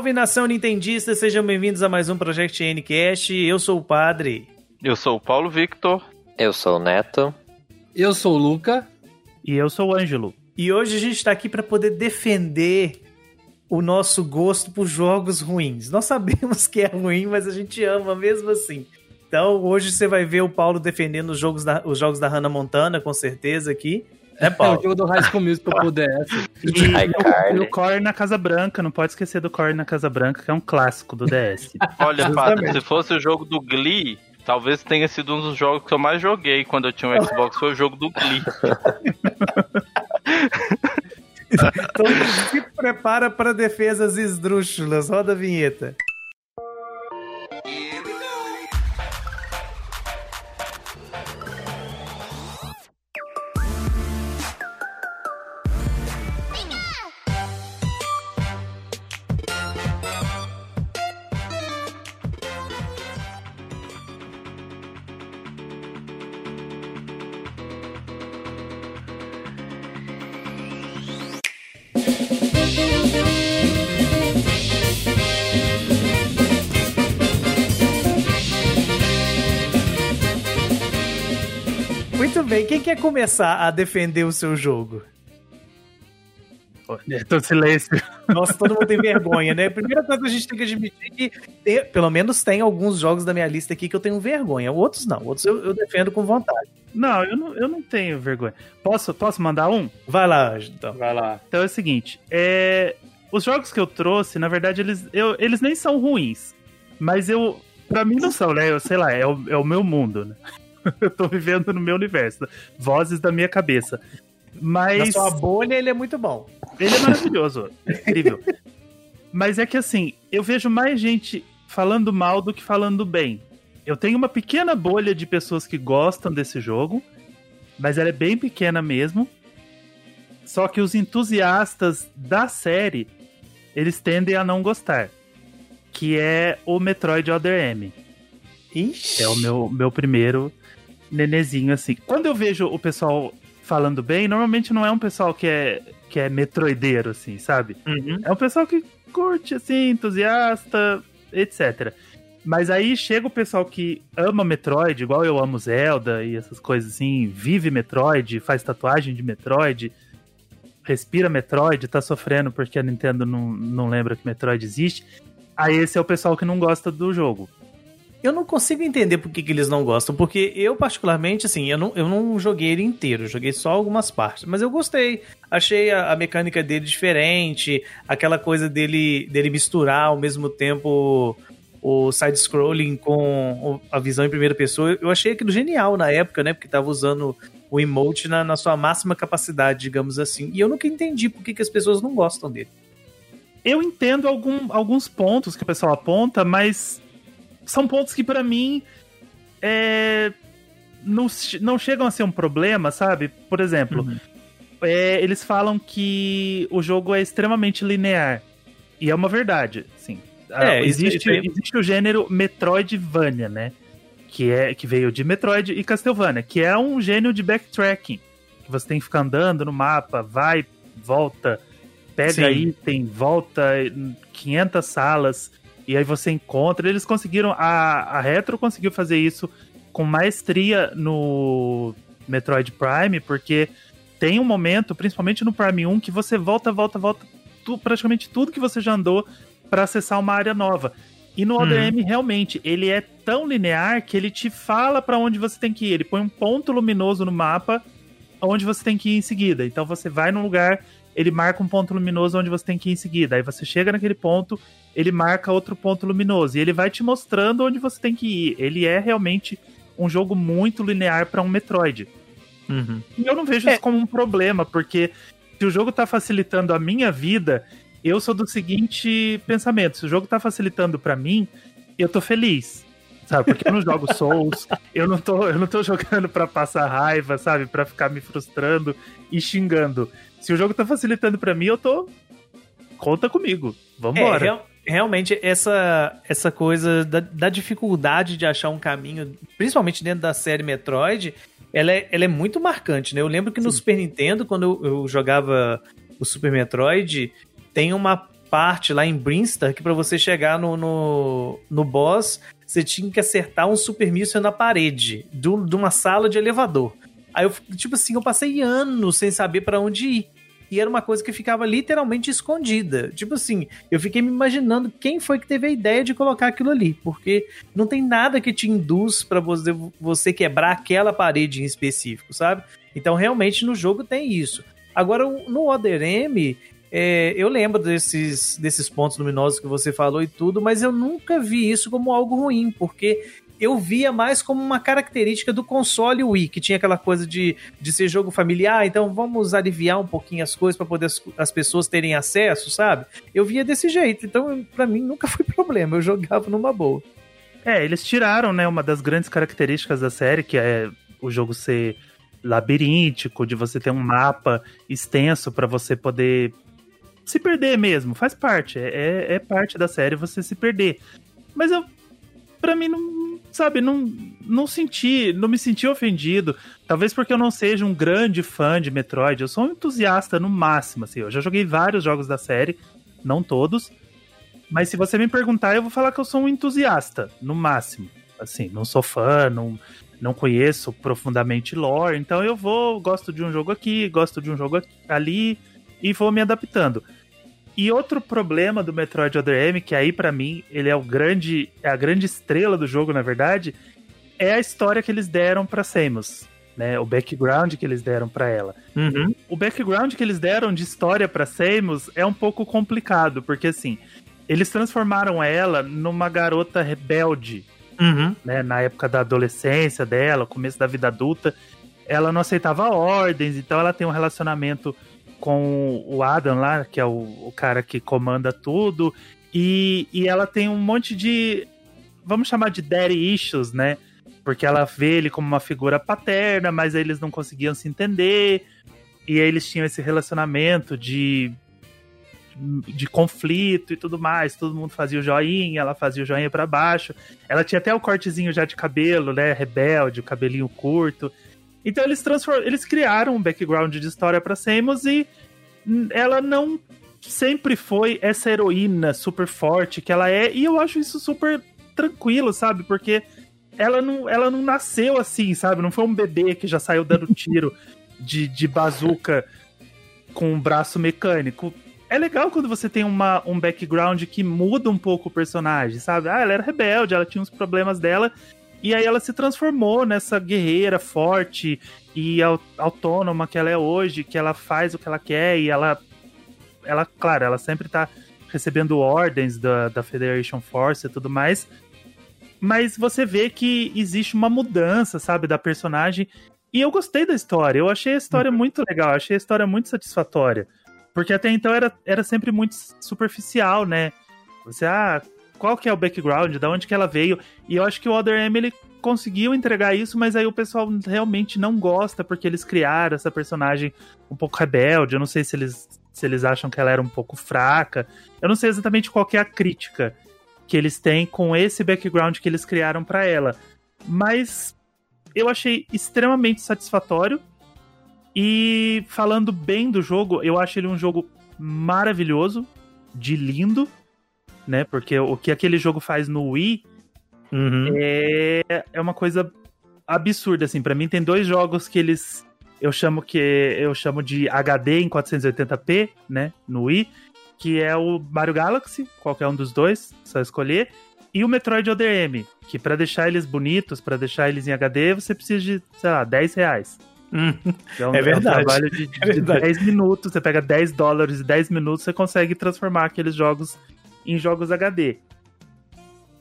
Salve nação nintendista, sejam bem-vindos a mais um Project Ncast. Eu sou o Padre. Eu sou o Paulo Victor. Eu sou o Neto. Eu sou o Luca. E eu sou o Ângelo. E hoje a gente está aqui para poder defender o nosso gosto por jogos ruins. Nós sabemos que é ruim, mas a gente ama mesmo assim. Então hoje você vai ver o Paulo defendendo os jogos da, os jogos da Hannah Montana, com certeza aqui. É, Paulo? É o jogo do High School Musical pro DS. E, o, o Core na Casa Branca, não pode esquecer do Core na Casa Branca, que é um clássico do DS. Olha, Pato, se fosse o jogo do Glee, talvez tenha sido um dos jogos que eu mais joguei quando eu tinha um Xbox, foi o jogo do Glee. então se prepara para defesas esdrúxulas. Roda a vinheta. Quem quer começar a defender o seu jogo? Tô silêncio. Nossa, todo mundo tem vergonha, né? Primeira coisa que a gente tem que admitir que tem, pelo menos tem alguns jogos da minha lista aqui que eu tenho vergonha. Outros não, outros eu, eu defendo com vontade. Não, eu não, eu não tenho vergonha. Posso, posso mandar um? Vai lá, então. Vai lá. Então é o seguinte, é, os jogos que eu trouxe, na verdade, eles, eu, eles nem são ruins. Mas eu, pra mim não são, né? Eu sei lá, é o, é o meu mundo, né? eu tô vivendo no meu universo. Vozes da minha cabeça. Mas. Na sua bolha, ele é muito bom. Ele é maravilhoso. é incrível. Mas é que assim, eu vejo mais gente falando mal do que falando bem. Eu tenho uma pequena bolha de pessoas que gostam desse jogo, mas ela é bem pequena mesmo. Só que os entusiastas da série, eles tendem a não gostar. Que é o Metroid Other M. Ixi. É o meu, meu primeiro nenezinho, assim. Quando eu vejo o pessoal falando bem, normalmente não é um pessoal que é, que é metroideiro, assim, sabe? Uhum. É um pessoal que curte, assim, entusiasta, etc. Mas aí chega o pessoal que ama Metroid, igual eu amo Zelda e essas coisas assim, vive Metroid, faz tatuagem de Metroid, respira Metroid, tá sofrendo porque a Nintendo não, não lembra que Metroid existe. Aí esse é o pessoal que não gosta do jogo. Eu não consigo entender por que, que, eles não gostam, porque eu, particularmente, assim, eu não, eu não joguei ele inteiro, joguei só algumas partes, mas eu gostei. Achei a, a mecânica dele diferente, aquela coisa dele, dele misturar ao mesmo tempo o side-scrolling com a visão em primeira pessoa. Eu achei aquilo genial na época, né? Porque tava usando o emote na, na sua máxima capacidade, digamos assim. E eu nunca entendi por que, que as pessoas não gostam dele. Eu entendo algum, alguns pontos que o pessoal aponta, mas são pontos que para mim é, não, não chegam a ser um problema, sabe? Por exemplo, uhum. é, eles falam que o jogo é extremamente linear. E é uma verdade, sim. É, ah, existe, existe o gênero Metroidvania, né? Que, é, que veio de Metroid e Castlevania, que é um gênero de backtracking. Que você tem que ficar andando no mapa, vai, volta, pega sim. item, volta 500 salas e aí você encontra. Eles conseguiram. A, a Retro conseguiu fazer isso com maestria no Metroid Prime, porque tem um momento, principalmente no Prime 1, que você volta, volta, volta tu, praticamente tudo que você já andou para acessar uma área nova. E no ODM, uhum. realmente, ele é tão linear que ele te fala para onde você tem que ir. Ele põe um ponto luminoso no mapa onde você tem que ir em seguida. Então você vai num lugar, ele marca um ponto luminoso onde você tem que ir em seguida. Aí você chega naquele ponto, ele marca outro ponto luminoso. E ele vai te mostrando onde você tem que ir. Ele é realmente um jogo muito linear para um Metroid. Uhum. E eu não vejo é. isso como um problema, porque se o jogo tá facilitando a minha vida, eu sou do seguinte pensamento: se o jogo tá facilitando para mim, eu tô feliz. Sabe? Porque eu não jogo Souls, eu não tô, eu não tô jogando para passar raiva, sabe? para ficar me frustrando e xingando. Se o jogo tá facilitando para mim, eu tô conta comigo. Vambora. É, realmente essa, essa coisa da, da, dificuldade de achar um caminho, principalmente dentro da série Metroid, ela é, ela é muito marcante, né? Eu lembro que no Super Nintendo, quando eu, eu jogava o Super Metroid, tem uma parte lá em Brinstar que para você chegar no, no, no boss, você tinha que acertar um super míssil na parede do, de uma sala de elevador. Aí eu, tipo assim, eu passei anos sem saber para onde ir. E era uma coisa que ficava literalmente escondida. Tipo assim, eu fiquei me imaginando quem foi que teve a ideia de colocar aquilo ali. Porque não tem nada que te induz para você, você quebrar aquela parede em específico, sabe? Então realmente no jogo tem isso. Agora, no Other M, é, eu lembro desses, desses pontos luminosos que você falou e tudo, mas eu nunca vi isso como algo ruim, porque eu via mais como uma característica do console Wii, que tinha aquela coisa de, de ser jogo familiar, então vamos aliviar um pouquinho as coisas para poder as, as, pessoas terem acesso, sabe? Eu via desse jeito, então para mim nunca foi problema, eu jogava numa boa. É, eles tiraram, né, uma das grandes características da série, que é o jogo ser labiríntico, de você ter um mapa extenso para você poder se perder mesmo, faz parte. É, é, é parte da série você se perder. Mas eu, pra mim, não, sabe, não, não senti, não me senti ofendido. Talvez porque eu não seja um grande fã de Metroid. Eu sou um entusiasta no máximo, assim. Eu já joguei vários jogos da série, não todos. Mas se você me perguntar, eu vou falar que eu sou um entusiasta, no máximo. Assim, não sou fã, não, não conheço profundamente lore, então eu vou, gosto de um jogo aqui, gosto de um jogo ali e vou me adaptando. E outro problema do Metroid Other M, que aí para mim ele é o grande, é a grande estrela do jogo, na verdade, é a história que eles deram para Samus, né? O background que eles deram para ela. Uhum. O background que eles deram de história para Samus é um pouco complicado, porque assim, eles transformaram ela numa garota rebelde, uhum. né? Na época da adolescência dela, começo da vida adulta, ela não aceitava ordens, então ela tem um relacionamento com o Adam lá, que é o, o cara que comanda tudo, e, e ela tem um monte de. Vamos chamar de daddy issues, né? Porque ela vê ele como uma figura paterna, mas eles não conseguiam se entender. E eles tinham esse relacionamento de, de conflito e tudo mais. Todo mundo fazia o joinha, ela fazia o joinha para baixo. Ela tinha até o cortezinho já de cabelo, né? Rebelde, o cabelinho curto. Então eles transform... eles criaram um background de história para Samus e ela não sempre foi essa heroína super forte que ela é, e eu acho isso super tranquilo, sabe? Porque ela não, ela não nasceu assim, sabe? Não foi um bebê que já saiu dando tiro de, de bazuca com um braço mecânico. É legal quando você tem uma, um background que muda um pouco o personagem, sabe? Ah, ela era rebelde, ela tinha uns problemas dela, e aí ela se transformou nessa guerreira forte e autônoma que ela é hoje, que ela faz o que ela quer e ela, ela claro, ela sempre tá recebendo ordens da, da Federation Force e tudo mais. Mas você vê que existe uma mudança, sabe, da personagem. E eu gostei da história. Eu achei a história uhum. muito legal, achei a história muito satisfatória. Porque até então era, era sempre muito superficial, né? Você, ah, qual que é o background, da onde que ela veio. E eu acho que o Other M ele conseguiu entregar isso, mas aí o pessoal realmente não gosta porque eles criaram essa personagem um pouco rebelde. Eu não sei se eles se eles acham que ela era um pouco fraca. Eu não sei exatamente qual é a crítica que eles têm com esse background que eles criaram para ela. Mas eu achei extremamente satisfatório. E falando bem do jogo, eu acho ele um jogo maravilhoso, de lindo né? Porque o que aquele jogo faz no Wii uhum. é, é uma coisa absurda, assim. para mim tem dois jogos que eles eu chamo que eu chamo de HD em 480p, né, no Wii, que é o Mario Galaxy, qualquer um dos dois, só escolher, e o Metroid ODM, que para deixar eles bonitos, para deixar eles em HD, você precisa de, sei lá, 10 reais. Então, é verdade. É um trabalho de, de, é verdade. 10 minutos, você pega 10 dólares e 10 minutos, você consegue transformar aqueles jogos em jogos HD.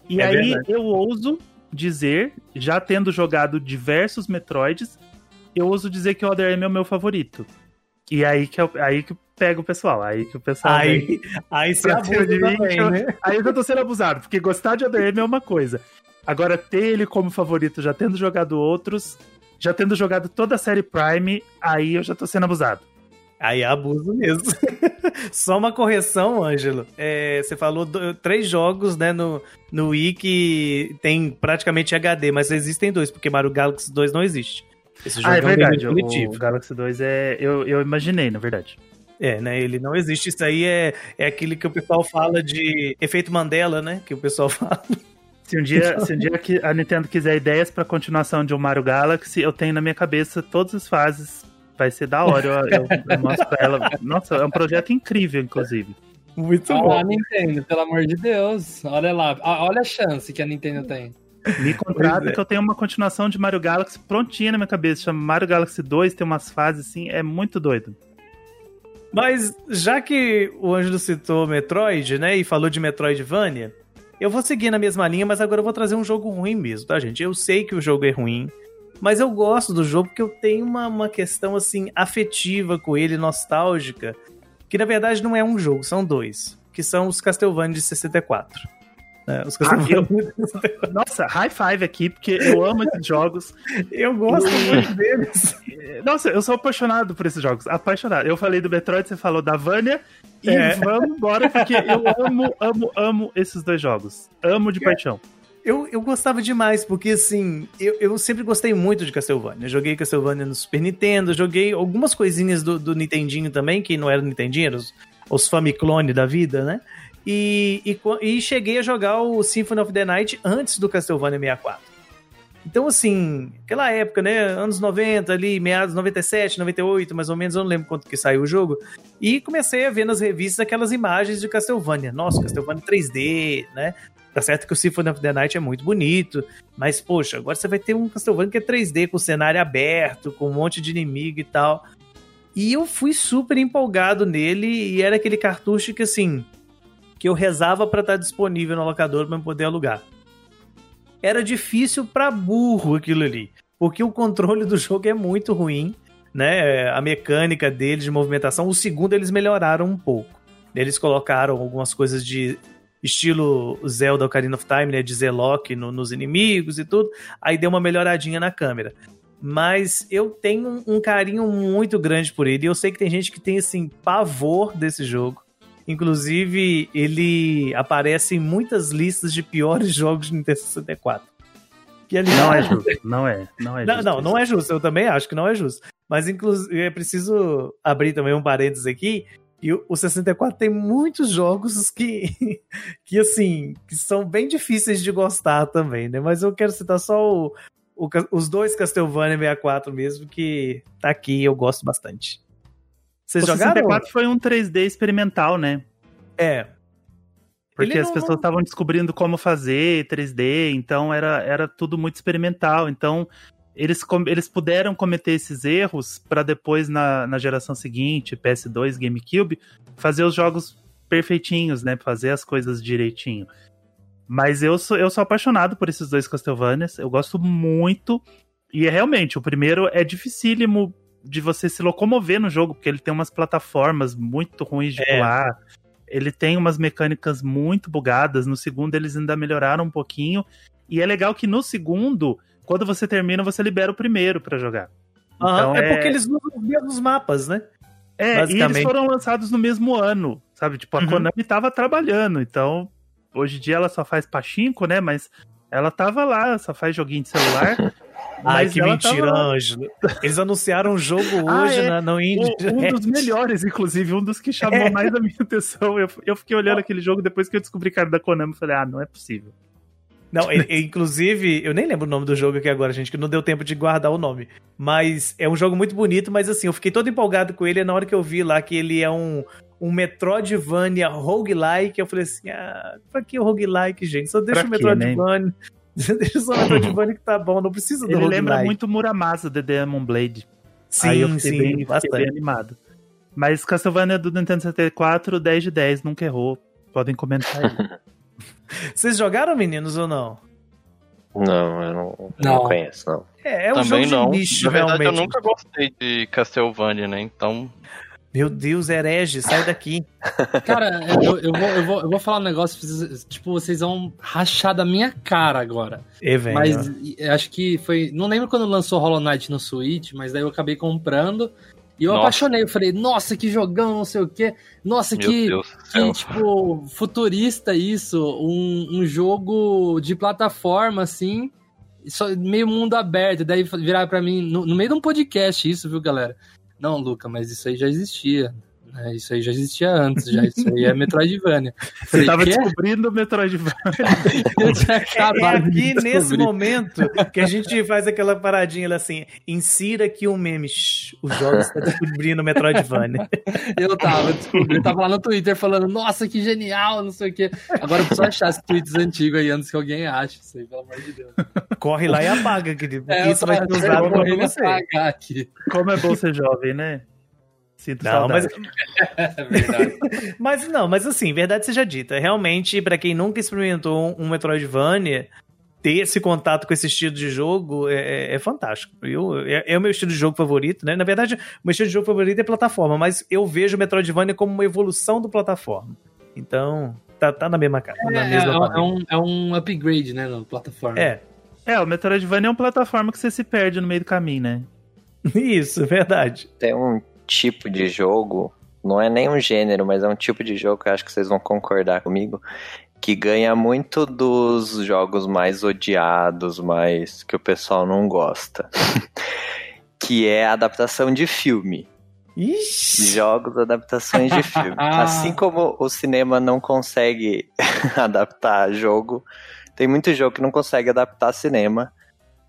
E é aí verdade. eu ouso dizer, já tendo jogado diversos Metroids, eu ouso dizer que o Other M é o meu favorito. E aí que eu, aí que pega o pessoal, aí que o pessoal aí, vem, aí se abusa de mim, também, né? Aí eu tô sendo abusado, porque gostar de Other M é uma coisa. Agora ter ele como favorito, já tendo jogado outros, já tendo jogado toda a série Prime, aí eu já tô sendo abusado. Aí é abuso mesmo. Só uma correção, Ângelo. É, você falou do, três jogos né, no, no Wii que tem praticamente HD, mas existem dois, porque Mario Galaxy 2 não existe. Esse jogo ah, é, é verdade. Um o, o Galaxy 2 é. Eu, eu imaginei, na verdade. É, né? Ele não existe. Isso aí é, é aquele que o pessoal fala de efeito Mandela, né? Que o pessoal fala. Se um dia, se um dia que a Nintendo quiser ideias pra continuação de um Mario Galaxy, eu tenho na minha cabeça todas as fases. Vai ser da hora, eu, eu, eu mostro pra ela. Nossa, é um projeto incrível, inclusive. Muito Ah, bom. Nintendo, pelo amor de Deus. Olha lá, olha a chance que a Nintendo tem. Me contrata é. que eu tenho uma continuação de Mario Galaxy prontinha na minha cabeça. Chama Mario Galaxy 2, tem umas fases assim, é muito doido. Mas já que o Ângelo citou Metroid, né, e falou de Metroidvania, eu vou seguir na mesma linha, mas agora eu vou trazer um jogo ruim mesmo, tá, gente? Eu sei que o jogo é ruim, mas eu gosto do jogo porque eu tenho uma, uma questão, assim, afetiva com ele, nostálgica, que na verdade não é um jogo, são dois, que são os Castlevania de 64. né? os Castlevania de 64. Nossa, high five aqui, porque eu amo esses jogos. Eu gosto muito deles. Nossa, eu sou apaixonado por esses jogos. Apaixonado. Eu falei do Metroid, você falou da Vânia. E É. vamos embora, porque eu amo, amo, amo esses dois jogos. Amo de paixão. Eu, eu gostava demais, porque assim, eu, eu sempre gostei muito de Castlevania. Joguei Castlevania no Super Nintendo, joguei algumas coisinhas do, do Nintendinho também, que não eram Nintendinho, os, os Famiclone da vida, né? E, e, e cheguei a jogar o Symphony of the Night antes do Castlevania 64. Então, assim, aquela época, né? Anos 90 ali, meados 97, 98, mais ou menos, eu não lembro quanto que saiu o jogo. E comecei a ver nas revistas aquelas imagens de Castlevania. Nossa, Castlevania 3D, né? Tá certo que o Symphony of the Night é muito bonito, mas, poxa, agora você vai ter um Castlevania que é 3D, com cenário aberto, com um monte de inimigo e tal. E eu fui super empolgado nele, e era aquele cartucho que, assim, que eu rezava pra estar disponível no locador eu poder alugar. Era difícil pra burro aquilo ali, porque o controle do jogo é muito ruim, né? A mecânica dele de movimentação. O segundo eles melhoraram um pouco. Eles colocaram algumas coisas de estilo Zelda Ocarina of Time, né, de Z-Lock no- nos inimigos e tudo. Aí deu uma melhoradinha na câmera. Mas eu tenho um carinho muito grande por ele. E eu sei que tem gente que tem, assim, pavor desse jogo. Inclusive, ele aparece em muitas listas de piores jogos de Nintendo 64. Que, aliás, Não é justo. Não é. Não é não, justo. não, não é justo. Eu também acho que não é justo. Mas, inclusive, é preciso abrir também um parênteses aqui. E o o 64 tem muitos jogos que, que, assim, que são bem difíceis de gostar também, né? Mas eu quero citar só o, o os dois Castlevania 64 mesmo, que tá aqui eu gosto bastante. Vocês O jogaram? 64 foi um 3D experimental, né? É. Porque Ele as não- pessoas estavam descobrindo como fazer 3D, então era, era tudo muito experimental. Então eles, eles puderam cometer esses erros para depois, na, na geração seguinte, PS2, GameCube, fazer os jogos perfeitinhos, né? Fazer as coisas direitinho. Mas eu sou, eu sou apaixonado por esses dois Castlevanias, eu gosto muito. E é realmente, o primeiro é dificílimo de você se locomover no jogo, porque ele tem umas plataformas muito ruins de É. pular. Ele tem umas mecânicas muito bugadas. No segundo, eles ainda melhoraram um pouquinho. E é legal que no segundo, quando você termina, você libera o primeiro pra jogar. Então, é é- porque eles usam os mesmos mapas, né? É, e eles foram lançados no mesmo ano, sabe? Tipo, a Uhum. Konami tava trabalhando, então hoje em dia ela só faz pachinko, né? Mas ela tava lá, só faz joguinho de celular. Ai, que mentira. Ângelo. Eles anunciaram um jogo Ah, hoje é. na, no Indie O- um dos melhores, inclusive, um dos que chamou É. mais a minha atenção. Eu, eu fiquei olhando aquele jogo depois que eu descobri que era da Konami. Falei, ah, não é possível. Não, e- e, inclusive, eu nem lembro o nome do jogo aqui agora, gente, que não deu tempo de guardar o nome. Mas é um jogo muito bonito, mas assim, eu fiquei todo empolgado com ele na hora que eu vi lá que ele é um, um Metroidvania roguelike. Eu falei assim, ah, pra que o roguelike, gente? Só deixa Pra o quê, né? Metroidvania. deixa só o Metroidvania que tá bom, não precisa do Ele roguelike. lembra muito Muramasa, The Demon Blade. Sim, Aí eu fiquei, sim, bem, fiquei bastante. bem animado. Mas Castlevania do Nintendo 64, 10 de 10, nunca errou. Podem comentar aí. Vocês jogaram, meninos, ou não? Não, eu não, eu Não. não conheço, não. É, é um Também jogo não. de nicho, Na verdade, realmente. eu nunca gostei de Castlevania, né? Então, Meu Deus, herege, sai daqui. Cara, eu, eu vou, eu, vou, eu vou falar um negócio, tipo, vocês vão rachar da minha cara agora. E vem, Mas ó. acho que foi. Não lembro quando lançou Hollow Knight no Switch, mas daí eu acabei comprando. E eu Nossa. apaixonei. Eu falei, nossa, que jogão, não sei o quê. Nossa, meu que, que, tipo, futurista isso. Um, um jogo de plataforma, assim. Só, meio mundo aberto. Daí viraram pra mim, no, no meio de um podcast, isso, viu, galera? Não, Luca, mas isso aí já existia. É, isso aí já existia antes, já. Isso aí é Metroidvania. Você Falei, tava "Quê?" descobrindo o Metroidvania. Eu tinha É acabado de aqui nesse descobrir. momento que a gente faz aquela paradinha assim, insira aqui um meme. Shhh, os jogos estão descobrindo Metroidvania. Eu tava descobrindo, eu tava lá no Twitter falando, nossa, que genial, não sei o quê. Agora eu preciso achar esses tweets antigos aí antes que alguém ache isso aí, pelo amor de Deus. Corre lá e apaga, querido. porque É, isso vai usado contra correndo você. apagar aqui. Como é bom ser jovem, né? Sinto Não, mas, saudade. É verdade. mas não, mas assim, verdade seja dita. Realmente, pra quem nunca experimentou um Metroidvania, ter esse contato com esse estilo de jogo é, é- é fantástico. Eu, é, é o meu estilo de jogo favorito, né? Na verdade, o meu estilo de jogo favorito é plataforma, mas eu vejo o Metroidvania como uma evolução do plataforma. Então, tá, tá na mesma cara. na É, mesma é, família. um, é um upgrade, né, na plataforma. é, É, o Metroidvania é uma plataforma que você se perde no meio do caminho, né? isso, verdade. Tem um tipo de jogo, não é nem um gênero, mas é um tipo de jogo que eu acho que vocês vão concordar comigo, que ganha muito dos jogos mais odiados, mais que o pessoal não gosta. que é a adaptação de filme. Ixi. Jogos, adaptações de filme. Assim como o cinema não consegue adaptar jogo, tem muito jogo que não consegue adaptar cinema.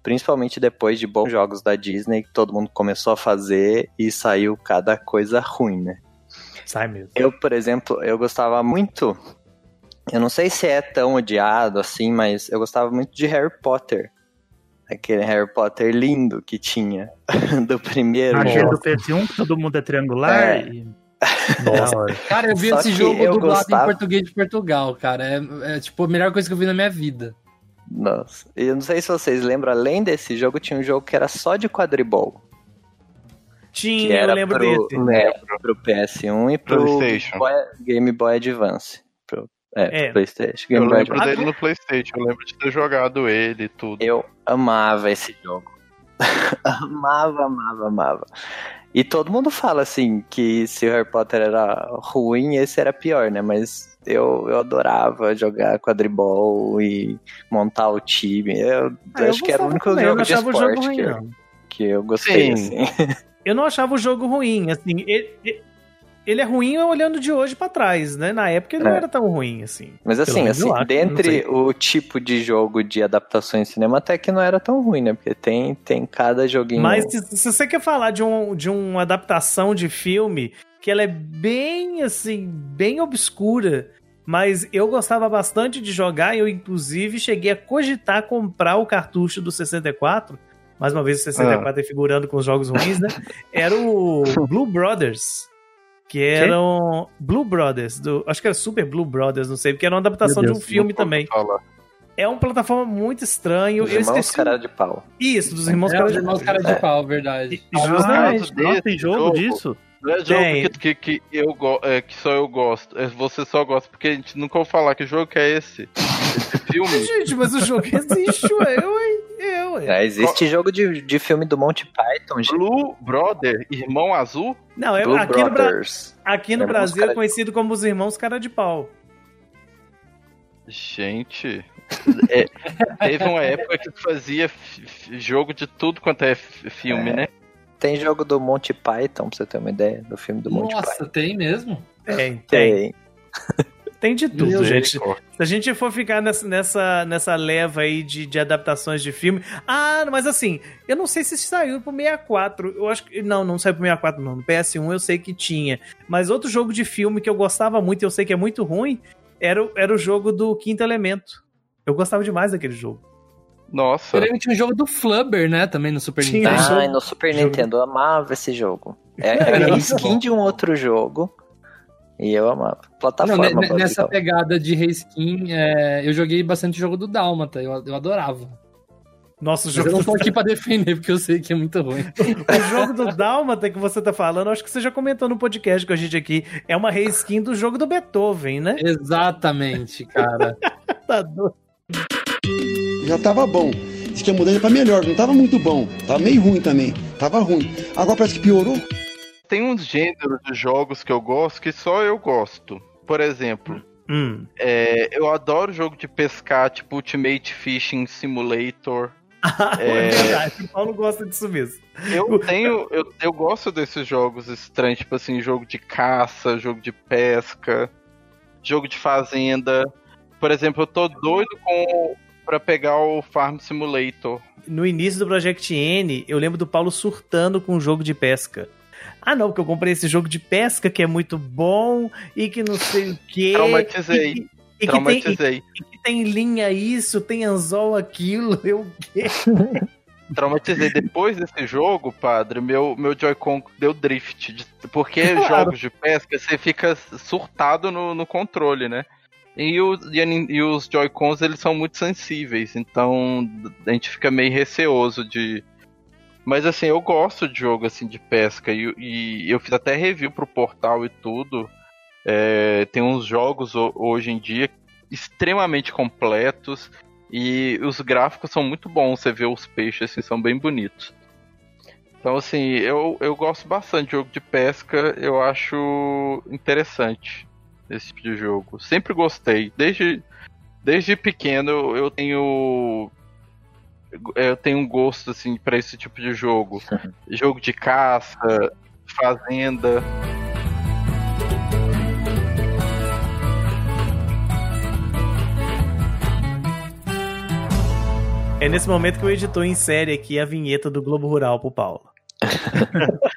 Principalmente depois de bons jogos da Disney, que todo mundo começou a fazer e saiu cada coisa ruim, né? Sai mesmo. Eu, por exemplo, eu gostava muito. Eu não sei se é tão odiado assim, mas eu gostava muito de Harry Potter. Aquele Harry Potter lindo que tinha do primeiro. Jogo. do PS1, que todo mundo é triangular. É. E... Nossa. Cara, eu vi Só esse jogo dublado gostava- em português de Portugal, cara. É, é, tipo a melhor coisa que eu vi na minha vida. Nossa. E eu não sei se vocês lembram, além desse jogo, tinha um jogo que era só de quadribol. Que Tinha, eu lembro pro, desse. é, pro PS1 e pro PlayStation. Boy- Game Boy Advance. Pro, é, pro É. PlayStation. Eu Game Boy lembro Advance. dele no Playstation, eu lembro de ter jogado ele e tudo. Eu amava esse jogo. amava, amava, amava. E todo mundo fala assim que se o Harry Potter era ruim, esse era pior, né? Mas eu, eu adorava jogar quadribol e montar o time. Eu, Ah, eu acho que era o único também, eu jogo não de achava o esporte jogo ruim, que, eu, que eu gostei. Sim. Assim. Eu não achava o jogo ruim, assim, ele, ele- ele é ruim olhando de hoje pra trás, né? Na época ele não É. era tão ruim, assim. Mas assim, assim acho, não dentre o tipo de jogo de adaptação em cinema, até que não era tão ruim, né? Porque tem, tem cada joguinho. Mas se, você quer falar de, um, de uma adaptação de filme que ela é bem, assim, bem obscura, mas eu gostava bastante de jogar, eu inclusive cheguei a cogitar comprar o cartucho do 64, mais uma vez o 64 Ah. aí figurando com os jogos ruins, né? Era o Blue Brothers. Que eram Blue Brothers, do, acho que era Super Blue Brothers, não sei, porque era uma adaptação de Meu um Deus, filme também. falar. É uma plataforma muito estranha. Os Eu irmãos esqueci. cara de pau. Isso, dos irmãos é, cara os de irmãos cara de pau, verdade. E- Ah, Justamente. caso Nossa, tem jogo, jogo. disso? Não é jogo Tem. que, que, que eu go- é, que só eu gosto. É, você só gosta, porque a gente nunca ouve falar que jogo que é esse. Esse filme. Gente, mas o jogo existe, ué. Eu, hein? Eu, ué. É, existe jogo de, de filme do Monty Python, gente. Blue Brother, Irmão Azul? Não, é, Blue aqui, no, Bra- Brothers. aqui no Irmãos Brasil é de- conhecido como os irmãos cara de pau. Gente. é, teve uma época que fazia jogo de tudo quanto é filme, É. né? Tem jogo do Monty Python, pra você ter uma ideia, do filme do Monty Nossa, Python. tem mesmo? Tem, tem. Tem. Tem de tudo, Meu gente. Se a gente for ficar nessa, nessa, nessa leva aí de, de adaptações de filme. Ah, mas assim, eu não sei se saiu pro 64. Eu acho que. Não, não saiu pro 64, não. No PS1 eu sei que tinha. Mas outro jogo de filme que eu gostava muito e eu sei que é muito ruim era, o- era o jogo do Quinto Elemento. Eu gostava demais daquele jogo. Nossa. Eu lembro que tinha um jogo do Flubber, né? Também no Super Tinha. Nintendo. Ah, no Super jogo- Nintendo, eu amava esse jogo. É, Era skin de um outro jogo. E eu amava. Não, Plataforma. ne- nessa pegada de reskin, é, eu joguei bastante jogo do Dálmata, eu, eu adorava. Nossa, o Mas jogo, eu não tô aqui pra defender, porque eu sei que é muito ruim. o jogo do Dálmata que você tá falando, acho que você já comentou no podcast com a gente aqui. É uma reskin do jogo do Beethoven, né? Exatamente, cara. Tá doido. Já tava bom. Diz que ia mudar pra melhor, não tava muito bom. Tava meio ruim também. Tava ruim. Agora parece que piorou. Tem uns gêneros de jogos que eu gosto que só eu gosto. Por exemplo, Hum. é, eu adoro jogo de pescar, tipo Ultimate Fishing Simulator. é... É. verdade, o Paulo gosta disso mesmo. Eu tenho. Eu, eu gosto desses jogos estranhos, tipo assim, jogo de caça, jogo de pesca, jogo de fazenda. Por exemplo, eu tô doido com pra pegar o Farm Simulator. No início do Project N, eu lembro do Paulo surtando com um jogo de pesca. Ah, não, porque eu comprei esse jogo de pesca que é muito bom e que não sei o quê. Traumatizei. E que, e que tem, Traumatizei. e que tem linha isso, tem anzol aquilo, eu quê? Traumatizei. Depois desse jogo, padre, meu, meu Joy-Con deu drift. Porque Claro. jogos de pesca, você fica surtado no, no controle, né? E, e os Joy-Cons, eles são muito sensíveis. Então, a gente fica meio receoso de... Mas, assim, eu gosto de jogo, assim, de pesca. E, e eu fiz até review pro portal e tudo. É, tem uns jogos ho- hoje em dia extremamente completos. E os gráficos são muito bons, você vê os peixes assim, são bem bonitos. Então assim, eu, eu gosto bastante de jogo de pesca, eu acho interessante esse tipo de jogo. Sempre gostei. Desde, desde pequeno eu tenho eu tenho um gosto assim para esse tipo de jogo. jogo de caça, fazenda. É nesse momento que o editor insere aqui a vinheta do Globo Rural pro Paulo.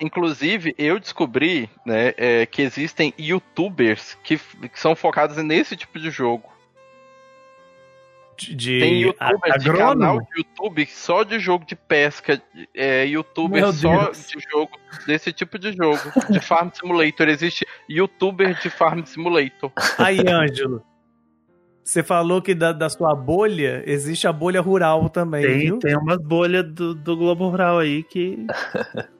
Inclusive, eu descobri né, é, que existem youtubers que, que são focados nesse tipo de jogo. De, de Tem youtubers de agrônomo? canal de YouTube só de jogo de pesca, é, youtuber Meu só Deus. de jogo, desse tipo de jogo, de Farm Simulator. Existe youtuber de Farm Simulator. Aí, Ângelo. Você falou que da, da sua bolha existe a bolha rural também, Tem, viu? tem umas bolhas do, do Globo Rural aí que.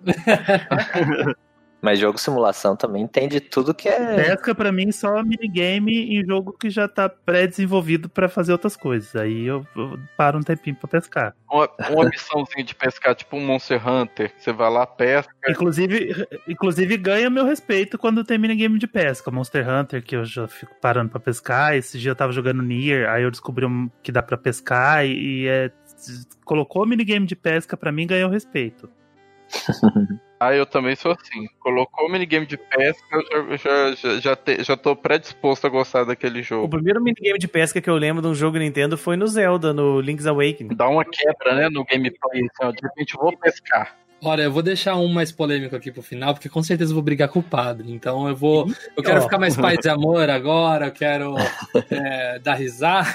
Mas jogo simulação também tem de tudo que é. Pesca pra mim só minigame em jogo que já tá pré-desenvolvido pra fazer outras coisas. Aí eu, eu paro um tempinho pra pescar. Uma, uma missãozinha de pescar, tipo um Monster Hunter. Você vai lá, pesca. Inclusive, inclusive ganha meu respeito quando tem minigame de pesca. Monster Hunter, que eu já fico parando pra pescar. Esse dia eu tava jogando Nier, aí eu descobri um- que dá pra pescar e, e é, colocou minigame de pesca pra mim ganhou respeito. Ah, eu também sou assim. Colocou o minigame de pesca, eu já, já, já, já, te- já tô predisposto a gostar daquele O jogo. primeiro minigame de pesca que eu lembro de um jogo Nintendo foi no Zelda, no Link's Awakening. Dá uma quebra, né, no gameplay. Ó, de repente eu vou pescar. Olha, eu vou deixar um mais polêmico aqui pro final, porque com certeza eu vou brigar com o padre. Então eu vou. Eu quero ó. ficar mais paz e amor agora, eu quero é, dar risada.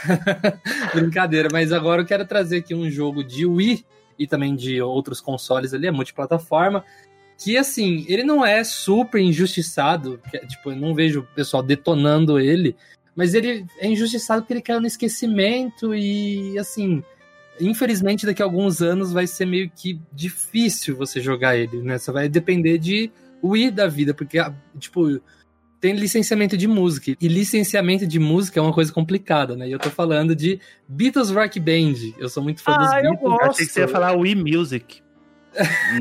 Brincadeira, mas agora eu quero trazer aqui um jogo de Wii e também de outros consoles ali, é multiplataforma. Que assim, ele não é super injustiçado, que, é, tipo, eu não vejo o pessoal detonando ele, mas ele é injustiçado porque ele caiu no esquecimento e assim, infelizmente daqui a alguns anos vai ser meio que difícil você jogar ele, né? Você vai depender de Wii da vida, porque, tipo, tem licenciamento de música. E licenciamento de música é uma coisa complicada, né? E eu tô falando de Beatles Rock Band. Eu sou muito fã dos Ah, eu Beatles. gosto. Achei que você ia falar Wii Music.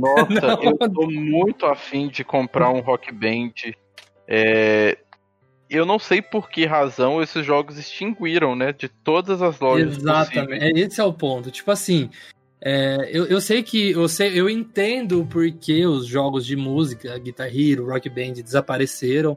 Nossa, Não. eu tô muito afim de comprar um rock band. É, Eu não sei por que razão esses jogos extinguiram, né? De todas as lojas. Exatamente. possíveis. É, esse é o ponto. Tipo assim, é, eu, eu sei que eu, sei, eu entendo porque os jogos de música, Guitar Hero, Rock Band, desapareceram.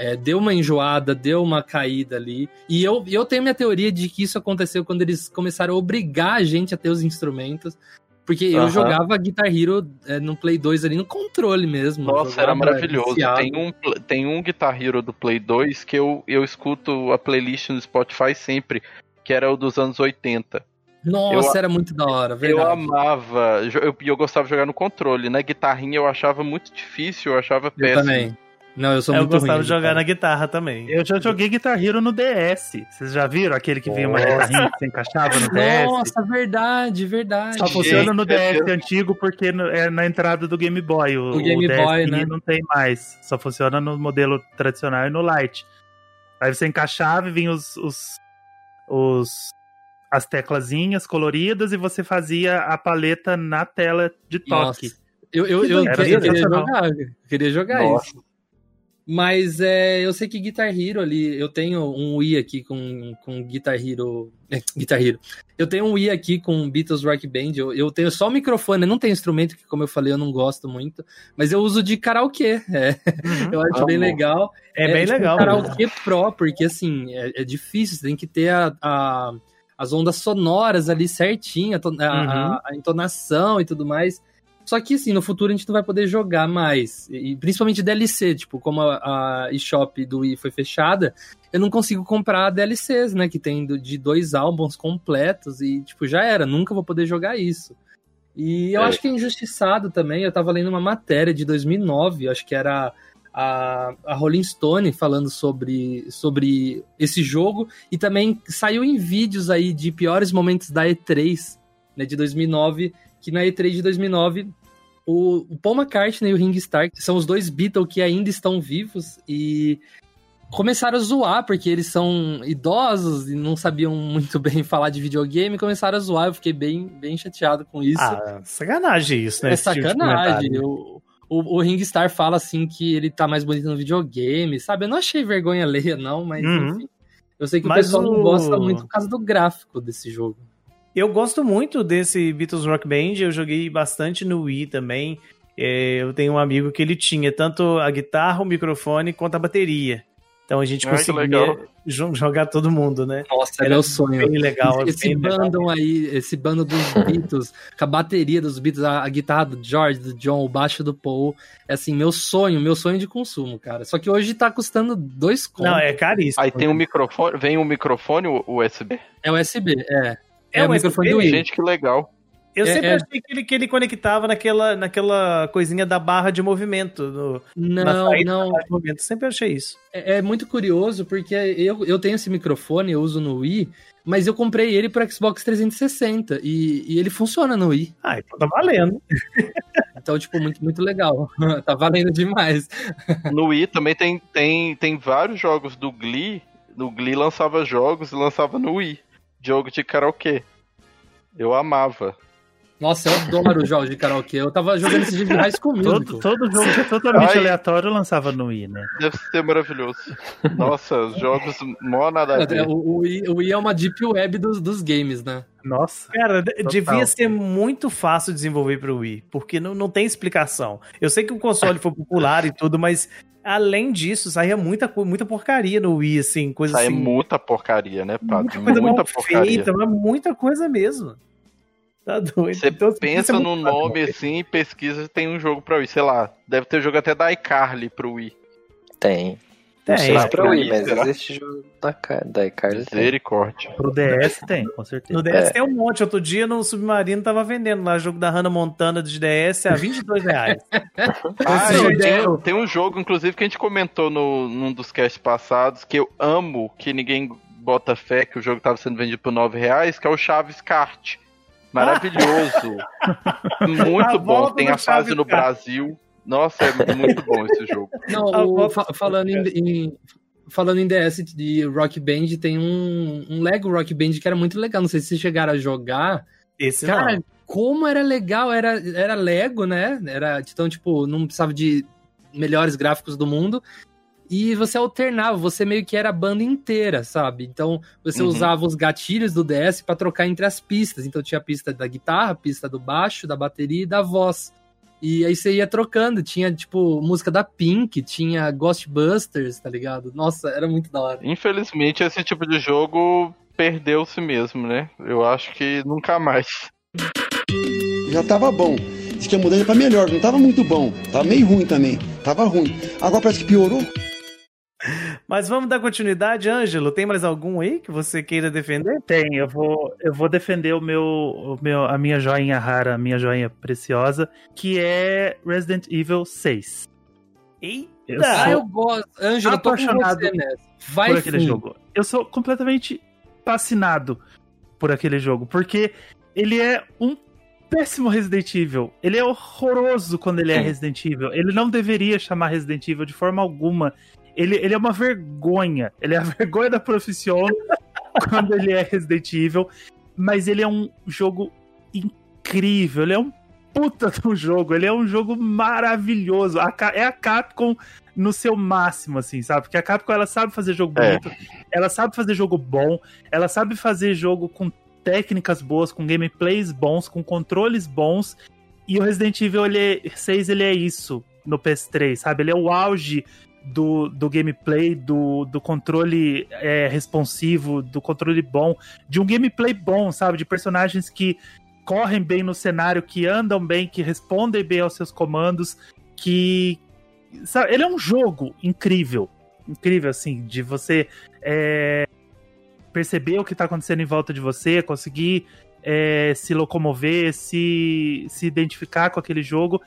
É, deu uma enjoada, deu uma caída ali. E eu, eu tenho minha teoria de que isso aconteceu quando eles começaram a obrigar a gente a ter os instrumentos. Porque eu jogava Guitar Hero é, no Play 2 ali no controle mesmo. Nossa, era maravilhoso. viciado. Tem um, tem um Guitar Hero do Play 2 que eu, eu escuto a playlist no Spotify sempre, que era o dos anos 80. Nossa, eu- era muito da hora, Eu verdade. amava, jo- eu, e eu gostava de jogar no controle. Na guitarrinha eu achava muito difícil, eu achava Eu péssimo. também. Não, eu sou eu muito gostava ruim, de jogar na guitarra também. Eu já joguei Guitar Hero no DS. Vocês já viram aquele que vinha uma guitarrinha que você encaixava no DS? Nossa, verdade, verdade. Só funciona no DS antigo porque é na entrada do Game Boy. O, O Game o DS Boy, né? não tem mais. Só funciona no modelo tradicional e no Lite. Aí você encaixava e vinha os, os, os as teclazinhas coloridas e você fazia a paleta na tela de toque. Nossa. Eu, eu, eu, eu queria jogar, eu queria jogar Nossa. isso. Mas é, eu sei que Guitar Hero ali, eu tenho um Wii aqui com, com Guitar Hero É, Guitar Hero. Eu tenho um Wii aqui com Beatles Rock Band. Eu, eu tenho só o microfone, eu não tenho instrumento, que como eu falei, eu não gosto muito. Mas eu uso de karaokê. É. Uhum. Eu acho bem Amo. legal. É, bem tipo, legal. Um mesmo. karaokê pro, porque assim, é, é difícil, você tem que ter a, a- as ondas sonoras ali certinho, a, a- a- a entonação e tudo mais. Só que assim, no futuro a gente não vai poder jogar mais. E, principalmente DLC, tipo, como a, a eShop do Wii foi fechada, eu não consigo comprar DLCs, né? Que tem do- de dois álbuns completos e, tipo, já era, nunca vou poder jogar isso. E eu É. acho que é injustiçado também. Eu tava lendo uma matéria de 2009, acho que era a, a Rolling Stone falando sobre, sobre esse jogo. E também saiu em vídeos aí de piores momentos da E3, né, de 2009. Que na E3 de 2009, o, o Paul McCartney e o Ring Starr, que são os dois Beatles que ainda estão vivos e começaram a zoar, porque eles são idosos e não sabiam muito bem falar de videogame, começaram a zoar, eu fiquei bem, bem chateado com isso. Ah, sacanagem isso, né? é tipo sacanagem. comentário. o, o, o Ring Star fala assim que ele tá mais bonito no videogame, sabe? Eu não achei vergonha alheia, não, mas Uhum. enfim. Eu sei que o Mas pessoal o- não gosta muito por causa do gráfico desse jogo. Eu gosto muito desse Beatles Rock Band, eu joguei bastante no Wii também. É, eu tenho um amigo que ele tinha tanto a guitarra, o microfone, quanto a bateria. Então a gente que conseguia legal. jo- jogar todo mundo, né? Nossa, é Era meu sonho. Bem legal. Esse bem legal. bando aí, esse bando dos Beatles, com a bateria dos Beatles, a, a guitarra do George, do John, o baixo do Paul, é assim, meu sonho, meu sonho de consumo, cara. Só que hoje tá custando dois contos. Não, é caríssimo. Aí tem um microfone, vem um microfone USB. É USB, é. É, É o USB? microfone do Wii. Gente, que legal. Eu É- sempre é- achei que ele, que ele conectava naquela, naquela coisinha da barra de movimento. no- Não, saída não. barra de movimento. Sempre achei isso. É, é muito curioso porque eu, eu tenho esse microfone, eu uso no Wii, mas eu comprei ele pro Xbox 360 e, e ele funciona no Wii. Ah, então tá valendo. Então, tipo, muito, muito legal. tá valendo demais. No Wii também tem, tem, tem vários jogos do Glee. No Glee lançava jogos e lançava no Wii. Jogo de karaokê. Eu amava. Nossa, eu adoro jogos de karaokê. Eu tava jogando esse dia de High School Musical. Todo, todo jogo que é totalmente Ai. aleatório lançava no Wii, né? Deve ser maravilhoso. Nossa, os jogos mó nada a ver. O, o, Wii, o Wii é uma deep web dos, dos games, né? Nossa. Cara, Total. devia ser muito fácil desenvolver pro Wii, porque não, não tem explicação. Eu sei que o console foi popular e tudo, mas além disso, saía muita, muita porcaria no Wii, assim, coisa é assim. muita porcaria, né, Pato? muita coisa Muita porcaria. feita, mas muita coisa mesmo. Tá doido. Você Então, assim, pensa é no muito fácil. nome assim e pesquisa se tem um jogo pra Wii. Sei lá, deve ter jogo até da iCarly pro Wii. Tem. Tem, Não sei é, pra Wii, mas será? existe jogo da, da iCarly. tem. Misericórdia. Pro DS tem, com certeza. No DS É. tem um monte. Outro dia no Submarino tava vendendo lá jogo da Hannah Montana de DS a 22 reais. Ah, tem, tem um jogo, inclusive, que a gente comentou no, num dos casts passados, que eu amo, que ninguém bota fé que o jogo tava sendo vendido por 9 reais, que é o Chaves Kart. Maravilhoso. muito A bom. Tem a fase no. Brasil. Nossa, é muito bom esse jogo. Não, Ah, o- fa- falando em, em- falando em DS de Rock Band, tem um, um Lego Rock Band que era muito legal. Não sei se vocês chegaram a jogar. Esse Cara, não. como era legal, era, era Lego, né? Era, então, tipo, não precisava de melhores gráficos do mundo. E você alternava, você meio que era a banda inteira, sabe? Então, você Uhum. usava os gatilhos do DS pra trocar entre as pistas. Então, tinha a pista da guitarra, a pista do baixo, da bateria e da voz. E aí você ia trocando, tinha, tipo, música da Pink, tinha Ghostbusters, tá ligado? Nossa, era muito da hora. Infelizmente, esse tipo de jogo perdeu-se mesmo, né? Eu acho que nunca mais. Já tava bom. Diz que a mudança pra melhor, não tava muito bom. Tava meio ruim também. Tava ruim. Agora parece que piorou. Mas vamos dar continuidade, Ângelo. Tem mais algum aí que você queira defender? Tem, eu vou, eu vou defender o meu, o meu, a minha joinha rara, a minha joinha preciosa, que é Resident Evil 6. Eita! Eu Ah, sou eu gosto. Ângelo, eu tô com apaixonado você nessa. Vai por aquele fundo. jogo. Eu sou completamente fascinado por aquele jogo, porque ele é um péssimo Resident Evil. Ele é horroroso quando ele é. Resident Evil. Ele não deveria chamar Resident Evil de forma alguma. Ele, ele é uma vergonha. Ele é a vergonha da profissão quando ele é Resident Evil. Mas ele é um jogo incrível. Ele é um puta do jogo. Ele é um jogo maravilhoso. A é a Capcom no seu máximo, assim, sabe? Porque a Capcom ela sabe fazer jogo É. bonito, ela sabe fazer jogo bom, ela sabe fazer jogo com técnicas boas, com gameplays bons, com controles bons. E o Resident Evil ele é, 6 ele é isso no PS3, sabe? Ele é o auge do, do gameplay, do, do controle é, responsivo, do controle bom, de um gameplay bom, sabe? De personagens que correm bem no cenário, que andam bem, que respondem bem aos seus comandos, que. Sabe? Ele é um jogo incrível. Incrível, assim, de você é, perceber o que tá acontecendo em volta de você, conseguir é, se locomover, se, se identificar com aquele jogo.